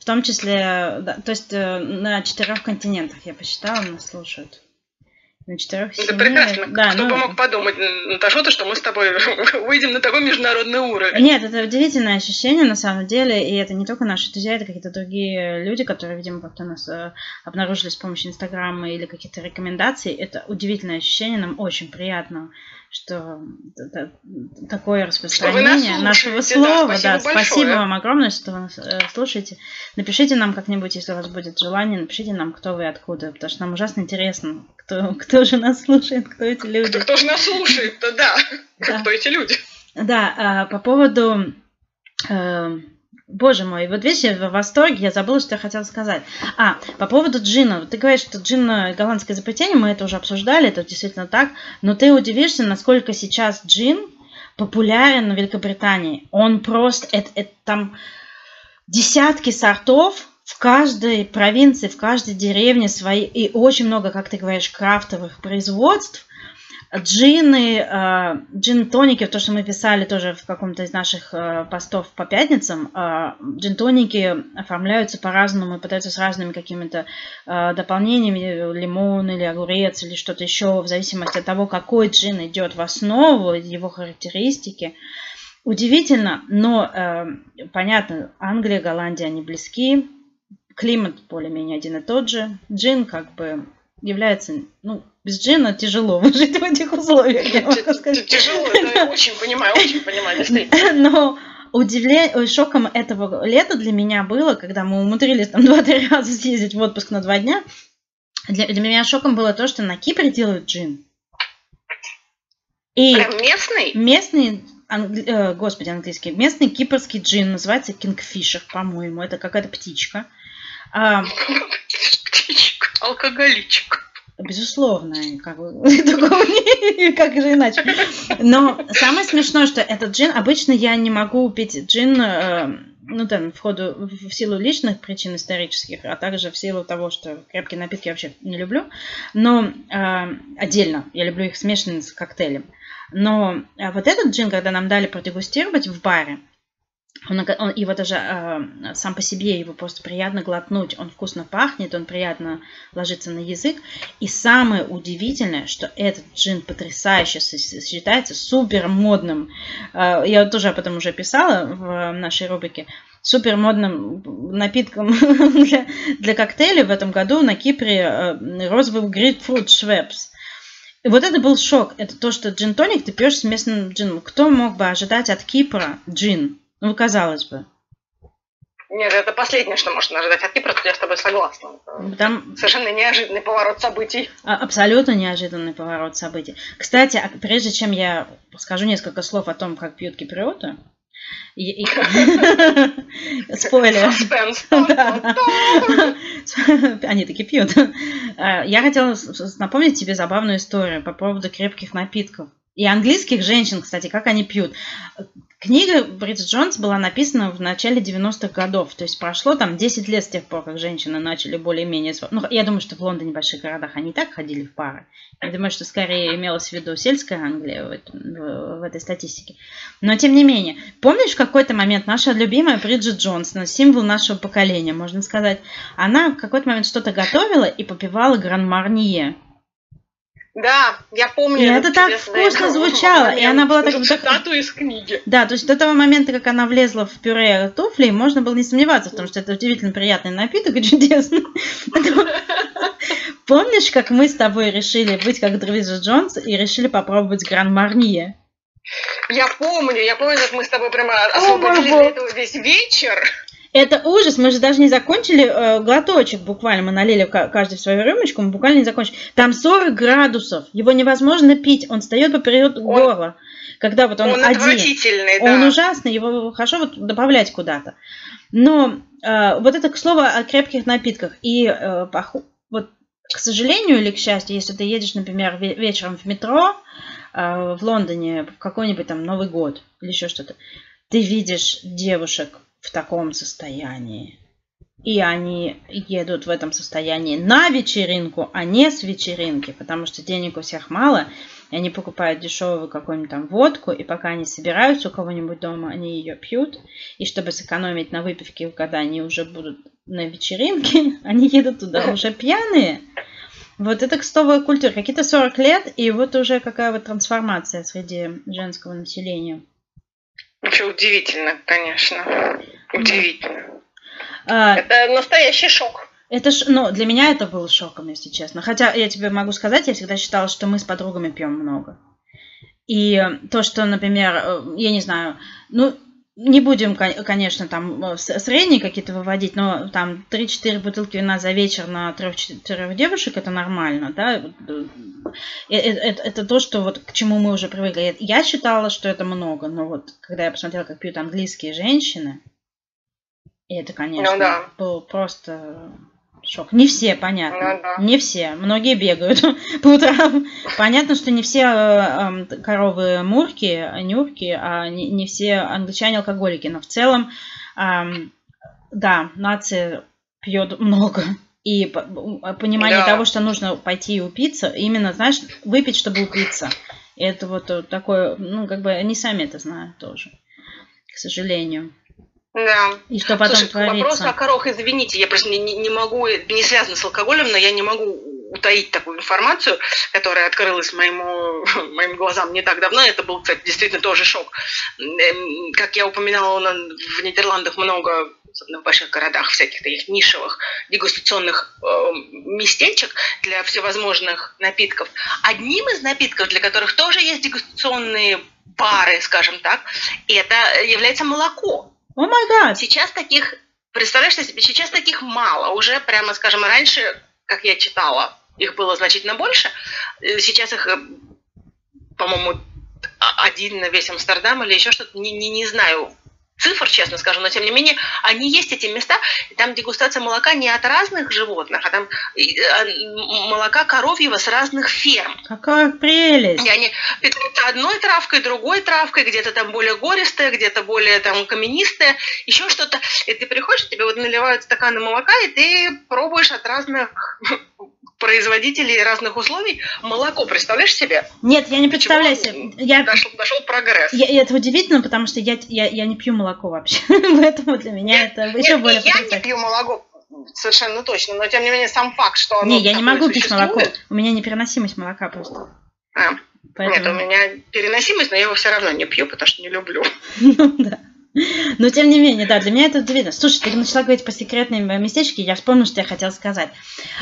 В том числе, да, то есть э, на четырех континентах, я посчитала, нас слушают. На четырех Это прекрасно. Да, Кто ну... бы мог подумать, Наташа, что мы с тобой выйдем на такой международный уровень. Нет, это удивительное ощущение на самом деле, и это не только наши друзья, это какие-то другие люди, которые, видимо, как-то нас э, обнаружили с помощью Инстаграма или каких-то рекомендаций. Это удивительное ощущение, нам очень приятно что такое распространение нашего слова. Да, спасибо, да, спасибо вам огромное, что вы нас э, слушаете. Напишите нам как-нибудь, если у вас будет желание, напишите нам, кто вы и откуда, потому что нам ужасно интересно, кто, кто же нас слушает, кто эти люди. Кто, кто же нас слушает, то да, кто эти люди. Да, а, по поводу э, Боже мой, вот видишь, я в восторге, я забыла, что я хотела сказать. А, по поводу джина. Ты говоришь, что джин э, голландское изобретение, мы это уже обсуждали, это действительно так. Но ты удивишься, насколько сейчас джин популярен в Великобритании. Он просто, это, это там десятки сортов, в каждой провинции, в каждой деревне свои, и очень много, как ты говоришь, крафтовых производств, Джины, э, джин-тоники, то, что мы писали тоже в каком-то из наших э, постов по пятницам, э, джин-тоники оформляются по-разному и подаются с разными какими-то дополнениями, лимон или огурец или что-то еще, в зависимости от того, какой джин идет в основу, его характеристики. Удивительно, но понятно, Англия, Голландия, они близки, климат более-менее один и тот же, джин как бы является, ну, без джина тяжело выжить в этих условиях, я. Тяжело, да, очень понимаю, очень понимаю. Но удивление, шоком этого лета для меня было, когда мы умудрились там два-три раза съездить в отпуск на два дня. Для, для меня шоком было то, что на Кипре делают джин. И Прям местный? Местный, англи, э, господи, английский, местный кипрский джин, называется Kingfisher, по-моему, это какая-то птичка. А, птичка, алкоголичек. Безусловно, как, как же иначе. Но самое смешное, что этот джин, обычно я не могу пить джин, э, ну там, в ходу, в силу личных причин исторических, а также в силу того, что крепкие напитки я вообще не люблю, но э, отдельно, я люблю их смешанные с коктейлем. Но э, вот этот джин, когда нам дали продегустировать в баре, он, он, его даже э, сам по себе его просто приятно глотнуть. Он вкусно пахнет, он приятно ложится на язык. И самое удивительное, что этот джин потрясающе считается супер модным. Э, я тоже об этом уже писала в нашей рубрике. Супер модным напитком для, для коктейлей в этом году на Кипре э, розовый грейпфрут швепс. И вот это был шок. Это то, что джин-тоник ты пьешь с местным джином. Кто мог бы ожидать от Кипра джин? Ну, казалось бы. Нет, это последнее, что можно ожидать от Кипра, я с тобой согласна. Там... Совершенно неожиданный поворот событий. А, абсолютно неожиданный поворот событий. Кстати, а прежде чем я скажу несколько слов о том, как пьют киприоты, Спойлер. Они таки пьют. А, я хотела напомнить тебе забавную историю по поводу крепких напитков. И английских женщин, кстати, как они пьют. Книга Бриджит Джонс была написана в начале 90-х годов, то есть прошло там 10 лет с тех пор, как женщины начали более-менее... Ну, я думаю, что в Лондоне, в больших городах они и так ходили в пары. Я думаю, что скорее имелось в виду сельская Англия в, в, в этой статистике. Но тем не менее, помнишь, в какой-то момент наша любимая Бриджит Джонс, символ нашего поколения, можно сказать, она в какой-то момент что-то готовила и попивала Гран-Марнье. Да, я помню. И это так вкусно звучало. И она была так... Цитату из книги. Да, то есть до того момента, как она влезла в пюре туфли, можно было не сомневаться в том, что это удивительно приятный напиток и чудесный. Помнишь, как мы с тобой решили быть как Дрвиза Джонс и решили попробовать Гран Марнье? Я помню, я помню, как мы с тобой прямо освободили весь вечер. Это ужас, мы же даже не закончили э, глоточек буквально, мы налили каждый в свою рюмочку, мы буквально не закончили. Там 40 градусов, его невозможно пить, он встает поперед горла. Когда вот он, он один. Да. Он ужасный, его хорошо вот добавлять куда-то. Но э, вот это к слову о крепких напитках. И э, вот, к сожалению или к счастью, если ты едешь, например, вечером в метро э, в Лондоне в какой-нибудь там Новый год или еще что-то, ты видишь девушек в таком состоянии. И они едут в этом состоянии на вечеринку, а не с вечеринки, потому что денег у всех мало, и они покупают дешевую какую-нибудь там водку, и пока они собираются у кого-нибудь дома, они ее пьют, и чтобы сэкономить на выпивке, когда они уже будут на вечеринке, они едут туда уже пьяные. Вот это кстовая культура. Какие-то 40 лет, и вот уже какая вот трансформация среди женского населения. Вообще удивительно, конечно. Удивительно. А, это настоящий шок. Это ж, ну, для меня это был шоком, если честно. Хотя я тебе могу сказать, я всегда считала, что мы с подругами пьем много. И то, что, например, э, я не знаю, ну, не будем, конечно, там э, средние какие-то выводить, но там 3-4 бутылки вина за вечер на 3-4 девушек это нормально, да. Это, э, это, это то, что вот к чему мы уже привыкли. Я считала, что это много, но вот когда я посмотрела, как пьют английские женщины, это, конечно, ну, да. был просто Шок. Не все, понятно. Ну, да. Не все. Многие бегают по утрам. Понятно, что не все э, э, коровы мурки, нюрки, а не, не все англичане алкоголики. Но в целом, э, да, нация пьет много. И понимание да. того, что нужно пойти и упиться, именно, знаешь, выпить, чтобы упиться. Это вот такое, ну, как бы они сами это знают тоже, к сожалению. Да. И что потом Слушай, творится? вопрос о корох, извините, я просто не, не могу, не связано с алкоголем, но я не могу утаить такую информацию, которая открылась моему, моим глазам не так давно. Это был, кстати, действительно тоже шок. Эм, как я упоминала, в Нидерландах много особенно в больших городах, всяких таких нишевых дегустационных э, местечек для всевозможных напитков. Одним из напитков, для которых тоже есть дегустационные бары, скажем так, это является молоко. О май гад! Сейчас таких, представляешь себе, сейчас таких мало. Уже прямо, скажем, раньше, как я читала, их было значительно больше. Э, сейчас их, э, по-моему, один на весь Амстердам или еще что-то, не, не, не знаю цифр, честно скажу, но тем не менее они есть эти места, и там дегустация молока не от разных животных, а там а, молока коровьего с разных ферм. Какая прелесть! И они питаются одной травкой, другой травкой, где-то там более гористая, где-то более там каменистая, еще что-то. И ты приходишь, тебе вот наливают стаканы молока, и ты пробуешь от разных производителей разных условий молоко, представляешь себе? Нет, я не представляю себе. Я... Дошел, дошел прогресс. Я, это удивительно, потому что я, я, я не пью молоко вообще. Поэтому для меня это еще Нет, более Я не пью молоко, совершенно точно, но тем не менее сам факт, что оно Не, я не могу пить молоко. У меня непереносимость молока просто. А, Поэтому... Нет, у меня переносимость, но я его все равно не пью, потому что не люблю. Ну да. Но тем не менее, да, для меня это удивительно. Слушай, ты начала говорить по секретным местечке, я вспомнила, что я хотела сказать.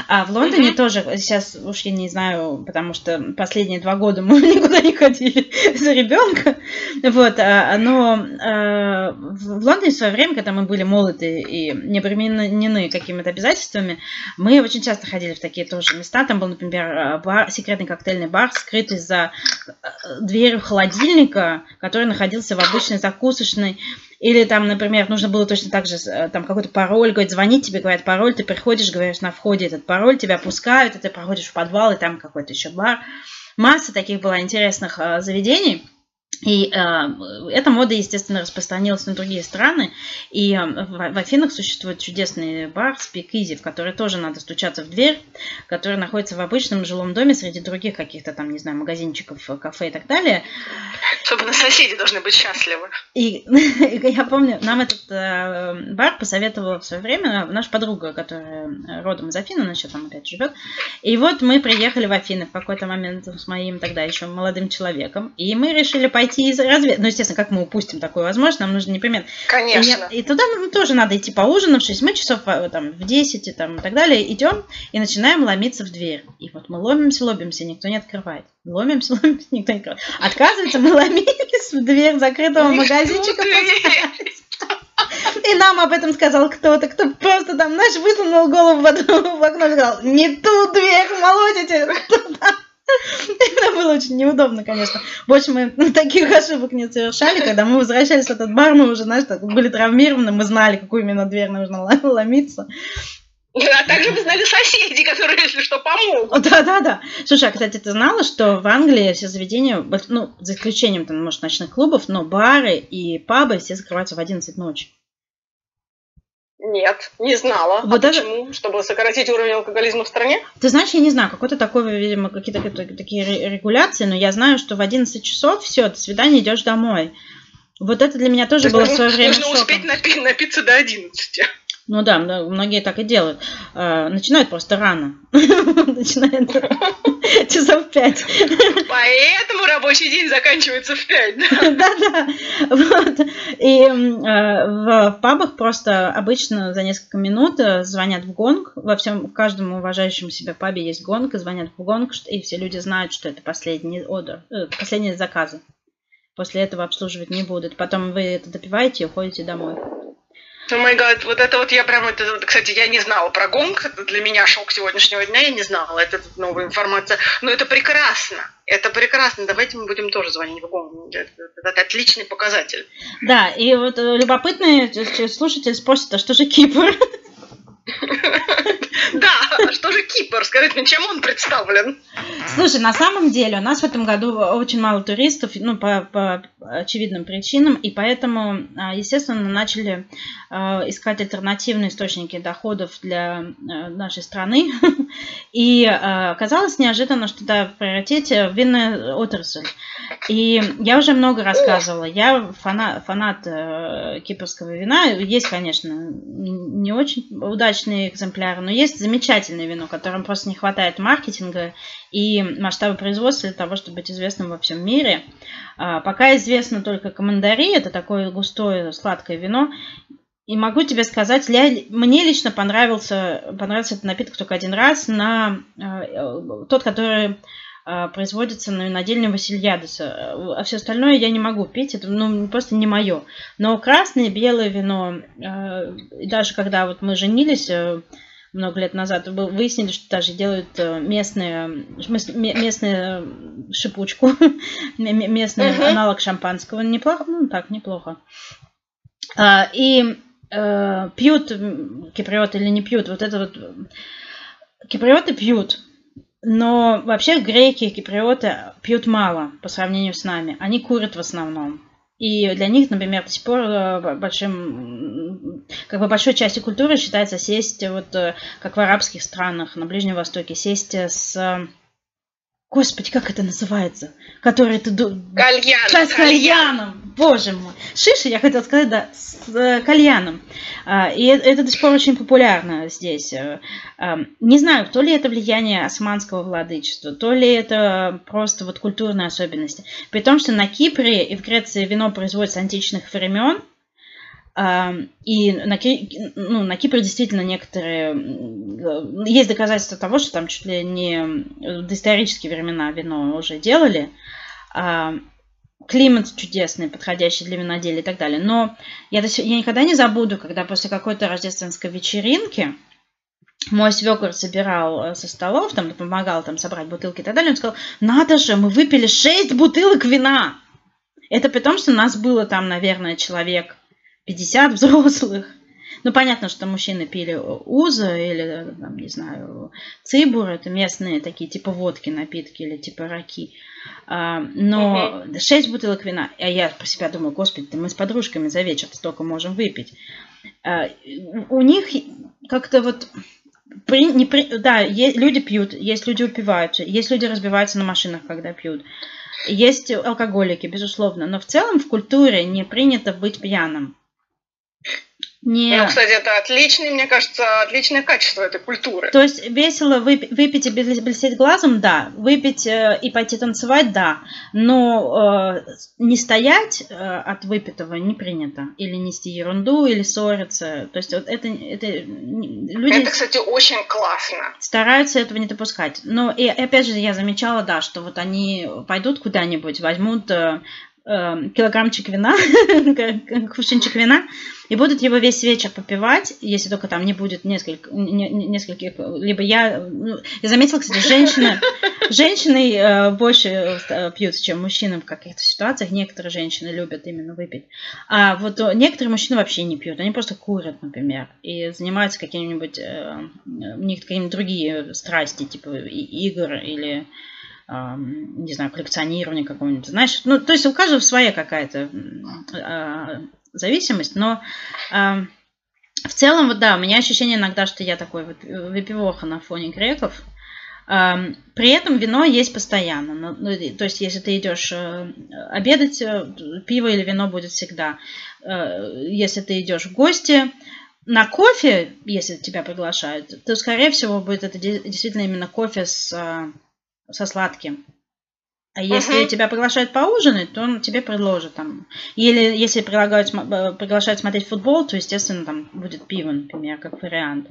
А в Лондоне тоже, сейчас уж я не знаю, потому что последние два года мы никуда не ходили за ребенка. Вот, а, но а, в Лондоне в свое время, когда мы были молоды и не обременены какими-то обязательствами, мы очень часто ходили в такие тоже места. Там был, например, бар, секретный коктейльный бар, скрытый за дверью холодильника, который находился в обычной закусочной или там, например, нужно было точно так же, э, там какой-то пароль, говорит, звонить тебе, говорят пароль, ты приходишь, говоришь на входе этот пароль, тебя пускают, и ты проходишь в подвал, и там какой-то еще бар. Масса таких была интересных э, заведений. И э, эта мода, естественно, распространилась на другие страны. И э, в, в Афинах существует чудесный бар Easy, в который тоже надо стучаться в дверь, который находится в обычном жилом доме среди других каких-то там, не знаю, магазинчиков, кафе и так далее. Особенно соседи должны быть счастливы. И, я помню, нам этот э, бар посоветовала в свое время наша подруга, которая родом из Афин, она еще там опять живет. И вот мы приехали в Афины в какой-то момент с моим тогда еще молодым человеком, и мы решили пойти пойти из разведки. Ну, естественно, как мы упустим такую возможность, нам нужно непременно. Конечно. И, и туда ну, тоже надо идти поужинавшись. Мы часов а, там, в 10 и, там, и так далее идем и начинаем ломиться в дверь. И вот мы ломимся, ломимся, никто не открывает. Ломимся, ломимся, никто не открывает. Отказывается, мы ломились в дверь закрытого магазинчика. И нам об этом сказал кто-то, кто просто там, знаешь, высунул голову в окно и сказал, не ту дверь молотите, туда. Это было очень неудобно, конечно. Больше мы таких ошибок не совершали. Когда мы возвращались в этот бар, мы уже, знаешь, так, были травмированы, мы знали, какую именно дверь нужно ломиться. А также мы знали соседей, которые, если что, помогут. Да, да, да. Слушай, а, кстати, ты знала, что в Англии все заведения, ну, за исключением, там, может, ночных клубов, но бары и пабы все закрываются в 11 ночи. Нет, не знала. Вот а это... почему? Чтобы сократить уровень алкоголизма в стране? Ты знаешь, я не знаю, какой-то такой, видимо, какие-то такие регуляции, но я знаю, что в 11 часов все, до свидания, идешь домой. Вот это для меня тоже То было в свое время Нужно шоком. успеть напи- напиться до 11. Ну да, многие так и делают. А, начинают просто рано. Начинают часов пять. Поэтому рабочий день заканчивается в пять. Да-да. Вот. И а, в пабах просто обычно за несколько минут э, звонят в гонг. Во всем, в каждом уважающем себя пабе есть гонг, и звонят в гонг, и все люди знают, что это последний одер, э, последние заказы. После этого обслуживать не будут. Потом вы это допиваете и уходите домой. О май гад, вот это вот я прям, это, кстати, я не знала про гонг, это для меня шок сегодняшнего дня, я не знала, это новая информация, но это прекрасно, это прекрасно, давайте мы будем тоже звонить в гонг, это, это, это отличный показатель. Да, и вот любопытный слушатель спросит, а что же Кипр? Да, а что же Кипр? Скажите чем он представлен? Слушай, на самом деле у нас в этом году очень мало туристов, ну, по, по очевидным причинам, и поэтому, а, естественно, начали а, искать альтернативные источники доходов для нашей страны. И оказалось неожиданно, что да, в приоритете винная отрасль. И я уже много рассказывала. Я фанат, фанат э, кипрского вина. Есть, конечно, не очень удачные экземпляры, но есть замечательное вино, которым просто не хватает маркетинга и масштаба производства для того, чтобы быть известным во всем мире. А, пока известно только командари, это такое густое сладкое вино. И могу тебе сказать, мне лично понравился, понравился этот напиток только один раз, на э, тот, который э, производится на винодельне Васильядеса. А все остальное я не могу пить, это ну, просто не мое. Но красное, белое вино, э, даже когда вот мы женились много лет назад, выяснили, что даже делают местные, местные шипучку, местный аналог шампанского. Неплохо, ну так, неплохо. А, и э, пьют киприоты или не пьют, вот это вот киприоты пьют, но вообще греки и киприоты пьют мало по сравнению с нами. Они курят в основном. И для них, например, до сих пор э, большим, как бы большой частью культуры считается сесть, вот э, как в арабских странах, на Ближнем Востоке, сесть с Господи, как это называется? Который ты... Кальян. Да, с кальяном. Боже мой. Шиша, я хотела сказать, да, с э, кальяном. А, и это до сих пор очень популярно здесь. Э, а, не знаю, то ли это влияние османского владычества, то ли это просто вот культурные особенности. При том, что на Кипре и в Греции вино производится античных времен, и на, ну, на Кипре действительно некоторые... Есть доказательства того, что там чуть ли не до исторические времена вино уже делали. Климат чудесный, подходящий для виноделия и так далее. Но я, я никогда не забуду, когда после какой-то рождественской вечеринки мой свекор собирал э, со столов, там помогал там собрать бутылки и так далее, он сказал, надо же, мы выпили 6 бутылок вина. Это при том, что нас было там, наверное, человек 50 взрослых. Ну, понятно, что мужчины пили уза или, там, не знаю, цибур, это местные такие типа водки напитки или типа раки. А, но угу. 6 бутылок вина, а я про себя думаю, господи, мы с подружками за вечер столько можем выпить. А, у них как-то вот при, не при, да, есть, люди пьют, есть люди упиваются, есть люди разбиваются на машинах, когда пьют. Есть алкоголики, безусловно, но в целом в культуре не принято быть пьяным. Не... Ну, кстати, это отличное, мне кажется, отличное качество этой культуры. То есть весело выпить, выпить и блестеть глазом, да. Выпить э, и пойти танцевать, да. Но э, не стоять э, от выпитого не принято. Или нести ерунду, или ссориться. То есть вот это, это люди... Это, кстати, очень классно. Стараются этого не допускать. Но и опять же я замечала, да, что вот они пойдут куда-нибудь, возьмут э, килограммчик вина, кувшинчик вина, и будут его весь вечер попивать, если только там не будет несколько, не, нескольких, либо я, ну, я заметила, кстати, женщины, женщины э, больше э, пьют, чем мужчины в каких-то ситуациях, некоторые женщины любят именно выпить, а вот некоторые мужчины вообще не пьют, они просто курят, например, и занимаются какими-нибудь, э, у них какие-нибудь другие страсти, типа игр или не знаю, коллекционирование какого-нибудь, знаешь, ну, то есть у каждого своя какая-то а, зависимость, но в целом, вот да, у меня ощущение иногда, что я такой вот выпивоха на фоне греков, при этом вино есть постоянно. Ну, ну то есть, если ты идешь э, обедать, э, пиво или вино будет всегда. Э, если ты идешь в гости, на кофе, если тебя приглашают, то, скорее всего, будет это действительно именно кофе с со сладким. А если uh-huh. тебя приглашают поужинать, то он тебе предложит там. Или если предлагают, э, приглашают смотреть футбол, то, естественно, там будет пиво, например, как вариант.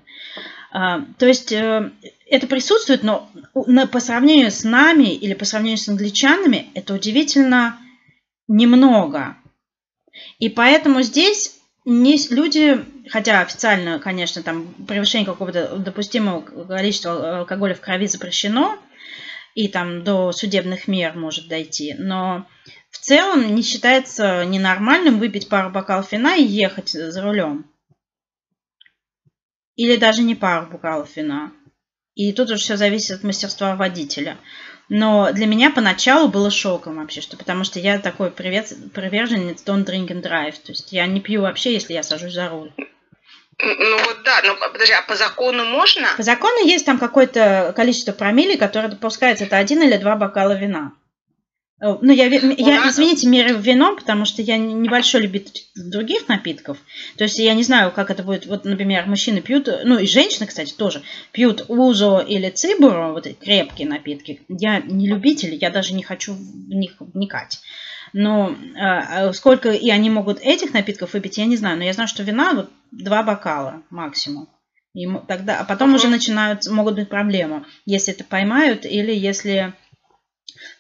А, то есть э, это присутствует, но по сравнению с нами или по сравнению с англичанами, это удивительно немного. И поэтому здесь не, люди, хотя официально, конечно, там превышение какого-то допустимого количества алкоголя в крови запрещено, и там до судебных мер может дойти. Но в целом не считается ненормальным выпить пару бокалов вина и ехать за рулем. Или даже не пару бокалов вина. И тут уже все зависит от мастерства водителя. Но для меня поначалу было шоком вообще, что потому что я такой привет, приверженец don't drink and drive. То есть я не пью вообще, если я сажусь за руль. Ну вот да, но подожди, а по закону можно? По закону есть там какое-то количество промилле, которое допускается, это один или два бокала вина. Э, ну, я, я извините, меряю вино, потому что я небольшой любитель других напитков. То есть я не знаю, как это будет. Вот, например, мужчины пьют, ну и женщины, кстати, тоже пьют узо или цибуру, вот крепкие напитки. Я не любитель, я даже не хочу в них вникать. Но э, сколько и они могут этих напитков выпить, я не знаю. Но я знаю, что вина вот два бокала максимум. И тогда, а потом uh-huh. уже начинают, могут быть проблемы, если это поймают или если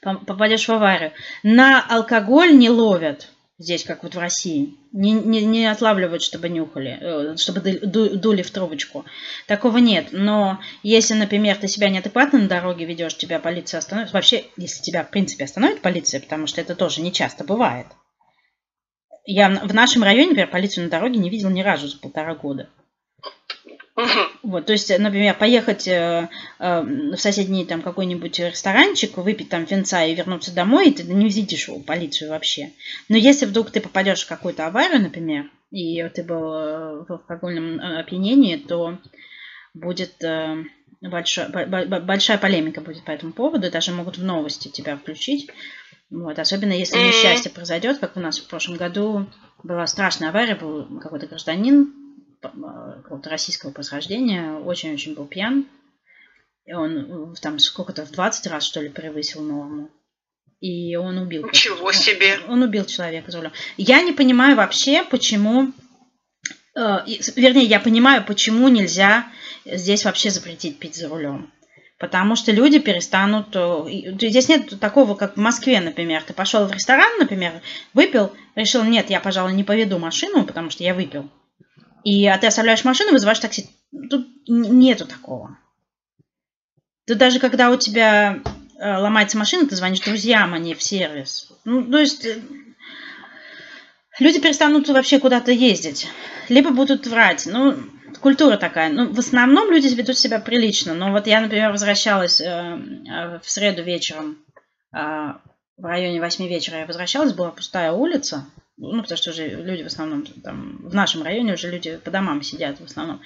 попадешь в аварию. На алкоголь не ловят здесь, как вот в России. Не, не, не отлавливают, чтобы нюхали, э, чтобы дули в трубочку. Такого нет. Но если, например, ты себя неадекватно на дороге ведешь, тебя полиция остановит. Вообще, если тебя, в принципе, остановит полиция, потому что это тоже не часто бывает. Я в нашем районе, например, полицию на дороге не видел ни разу за полтора года. Вот, то есть, например, поехать э, э, в соседний там какой-нибудь ресторанчик, выпить там венца и вернуться домой, и ты не видишь полицию вообще. Но если вдруг ты попадешь в какую-то аварию, например, и ты был э, в алкогольном э, опьянении, то будет э, большой, большая полемика будет по этому поводу, даже могут в новости тебя включить. Вот, особенно если несчастье произойдет, как у нас в прошлом году была страшная авария, был какой-то гражданин, Э, какого-то российского происхождения, очень-очень был пьян. И он э, там сколько-то в 20 раз, что ли, превысил норму. И он убил. Ничего себе! Он, он убил человека за рулем. Я не понимаю вообще, почему... Э, вернее, я понимаю, почему нельзя здесь вообще запретить пить за рулем. Потому что люди перестанут... Здесь нет такого, как в Москве, например. Ты пошел в ресторан, например, выпил, решил, нет, я, пожалуй, не поведу машину, потому что я выпил и а ты оставляешь машину, вызываешь такси. Тут нету такого. Тут даже когда у тебя э, ломается машина, ты звонишь друзьям, а не в сервис. Ну, то есть э, люди перестанут вообще куда-то ездить. Либо будут врать. Ну, культура такая. Ну, в основном люди ведут себя прилично. Но вот я, например, возвращалась э, э в среду вечером, э, в районе 8 вечера я возвращалась, была пустая улица ну, потому что уже люди в основном там в нашем районе уже люди по домам сидят в основном.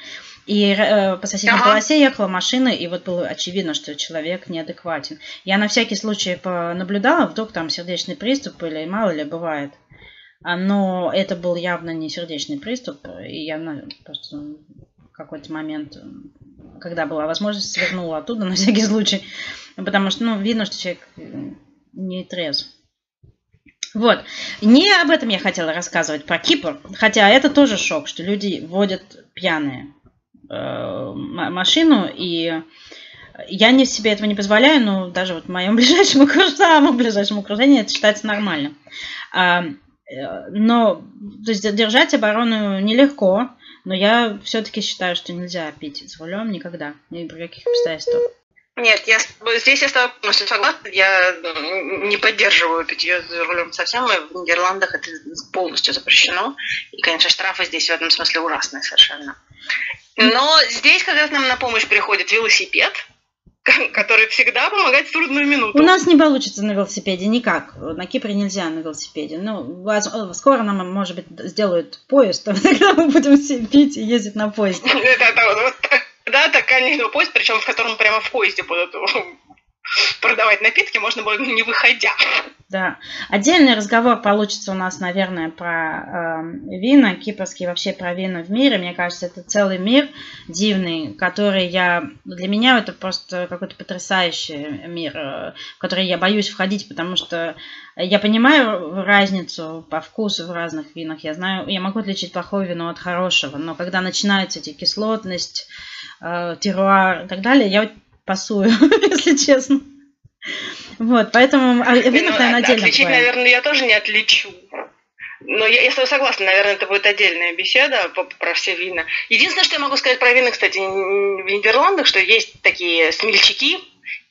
И э, по соседней ага. полосе ехала машина, и вот было очевидно, что человек неадекватен. Я на всякий случай понаблюдала, вдруг там сердечный приступ или мало ли бывает. А, но это был явно не сердечный приступ, и я просто в какой-то момент, когда была возможность, свернула оттуда на всякий случай, потому что, ну, видно, что человек не трезв. Вот. Не об этом я хотела рассказывать, про Кипр. Хотя это тоже шок, что люди водят пьяные э, машину. И я не себе этого не позволяю, но даже вот в моем ближайшем окружении, самом ближайшем окружении это считается нормально. А, э, но то есть, держать оборону нелегко, но я все-таки считаю, что нельзя пить с рулем никогда, ни при каких обстоятельствах. Нет, я, здесь я с тобой полностью согласна. Я не поддерживаю питье за рулем совсем. И в Нидерландах это полностью запрещено. И, конечно, штрафы здесь в этом смысле ужасные совершенно. Но здесь как раз нам на помощь приходит велосипед, который всегда помогает в трудную минуту. У нас не получится на велосипеде никак. На Кипре нельзя на велосипеде. Ну, скоро нам, может быть, сделают поезд, тогда мы будем пить и ездить на поезде. Да, так, конечно, поезд, причем в котором прямо в поезде будут продавать напитки, можно было не выходя. Да. Отдельный разговор получится у нас, наверное, про э, вина, кипрские вообще про вина в мире. Мне кажется, это целый мир дивный, который я... Для меня это просто какой-то потрясающий мир, э, в который я боюсь входить, потому что я понимаю разницу по вкусу в разных винах. Я знаю, я могу отличить плохое вино от хорошего, но когда начинается эти кислотность, э, и так далее, я вот пасую, если честно. Вот, поэтому а, вина, наверное, отдельно Отличить, бывает. наверное, я тоже не отличу. Но я, я с тобой согласна, наверное, это будет отдельная беседа по, про все вина. Единственное, что я могу сказать про вина, кстати, в Нидерландах, что есть такие смельчаки,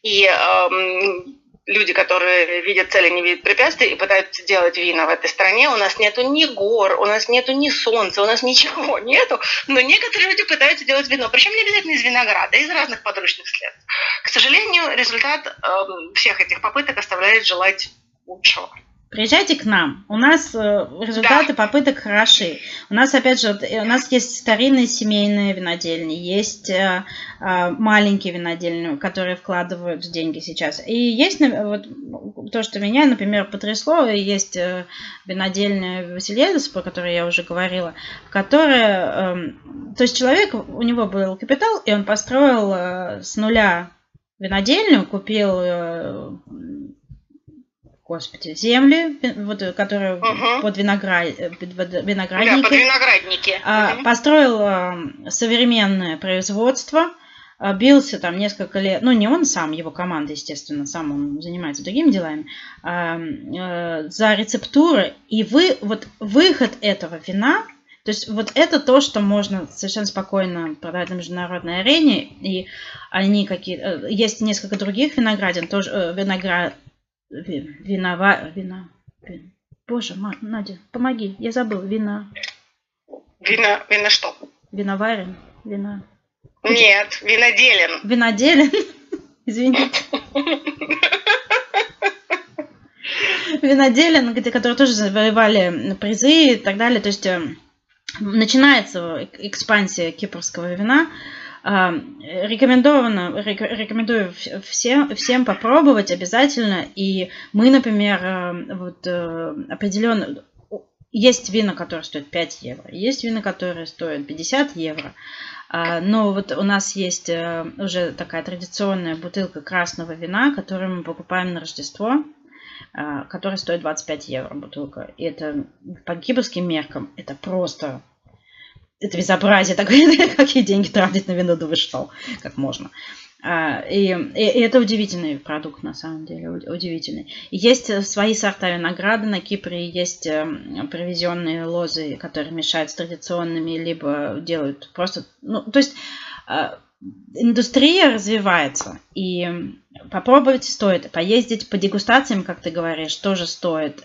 и эм, люди, которые видят цели, не видят препятствий и пытаются делать вина в этой стране. У нас нету ни гор, у нас нету ни солнца, у нас ничего нету. Но некоторые люди пытаются делать вино. Причем не обязательно из винограда, а из разных подручных средств. К сожалению, результат э, всех этих попыток оставляет желать лучшего. Приезжайте к нам. У нас э, результаты да. попыток хороши. У нас, опять же, у нас есть старинные семейные винодельни, есть э, э, маленькие винодельни, которые вкладывают деньги сейчас. И есть вот, то, что меня, например, потрясло, есть винодельня Васильедес, про которую я уже говорила, которая... Эм, то есть человек, у него был капитал, и он построил с нуля винодельню, купил господи, земли, вот, которые угу. под, виноград, под виноградники. Да, под виноградники. А, угу. Построил а, современное производство, а, бился там несколько лет, ну не он сам, его команда, естественно, сам он занимается другими делами, а, а, за рецептуры. И вы, вот выход этого вина, то есть вот это то, что можно совершенно спокойно продать на международной арене, и они какие э, есть несколько других виноградин, тоже э, виноград Винова... Вина... Вин... Боже, ма, Надя, помоги, я забыл. Вина... Вина... Вина что? Виноварен? Вина... Нет, виноделен. Виноделен? Извините. Виноделен, где, которые тоже завоевали призы и так далее. То есть э, начинается экспансия кипрского вина. А, рекомендовано, рекомендую всем, всем попробовать обязательно. И мы, например, э, вот э, определенно... Есть вина, которые стоят 5 евро, есть вина, которые стоят 50 евро. А, но вот у нас есть э, уже такая традиционная бутылка красного вина, которую мы покупаем на Рождество, которая стоит 25 евро бутылка. И это по кипрским меркам это просто это безобразие такое, какие деньги тратить на вино, да вы что, как можно. А, и, и, и это удивительный продукт, на самом деле, удивительный. Есть свои сорта винограда на Кипре, есть эм, привезенные лозы, которые мешают с традиционными, либо делают просто... Ну, то есть а, индустрия развивается, и попробовать стоит. Поездить по дегустациям, как ты говоришь, тоже стоит.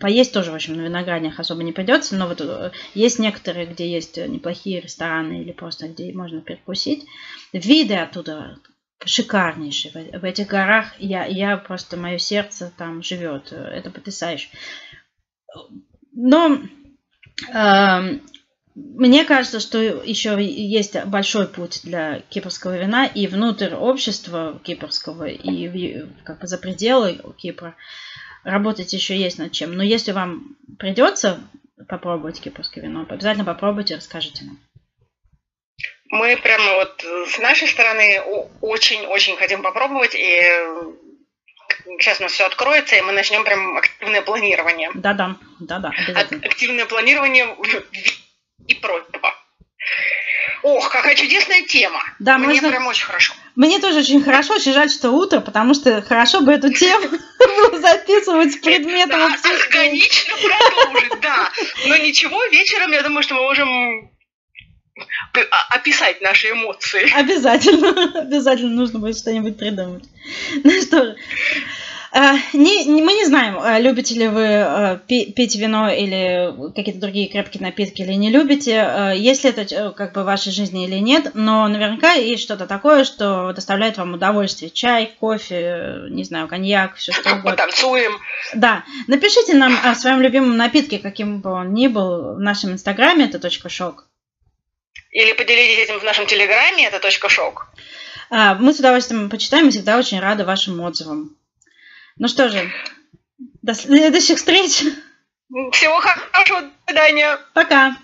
Поесть тоже, в общем, на винограднях особо не придется, но вот э, есть некоторые, где есть неплохие рестораны или просто где можно перекусить. Виды оттуда шикарнейшие. В этих горах я, я просто, мое сердце там живет. Это потрясающе. Но э, мне кажется, что еще есть большой путь для кипрского вина и внутрь общества кипрского, и как бы за пределы Кипра. Работать еще есть над чем. Но если вам придется попробовать кипрское вино, обязательно попробуйте, расскажите нам. Мы прямо вот с нашей стороны очень-очень хотим попробовать, и сейчас у нас все откроется, и мы начнем прям активное планирование. Да-да, да-да, Активное планирование и прочего. Ох, какая чудесная тема. Да, Мне можно... прям очень хорошо. Мне тоже очень хорошо, очень жаль, что утро, потому что хорошо бы эту тему записывать предметом да, органично продолжить, да. Но ничего, вечером, я думаю, что мы можем описать наши эмоции. Обязательно, обязательно нужно будет что-нибудь придумать. Ну что же, не, не, мы не знаем, э, любите ли вы э, пить вино или какие-то другие крепкие напитки или не любите, если это как бы в вашей жизни или нет, но наверняка есть что-то такое, что доставляет вам удовольствие. Чай, кофе, не знаю, коньяк, все что угодно. Потанцуем. Да. Напишите нам о своем любимом напитке, каким бы он ни был, в нашем инстаграме, это точка шок. Или поделитесь этим в нашем телеграме, это точка шок. Мы с удовольствием почитаем и всегда очень рады вашим отзывам. Ну что же, до следующих встреч. Всего хорошего, до свидания. Пока.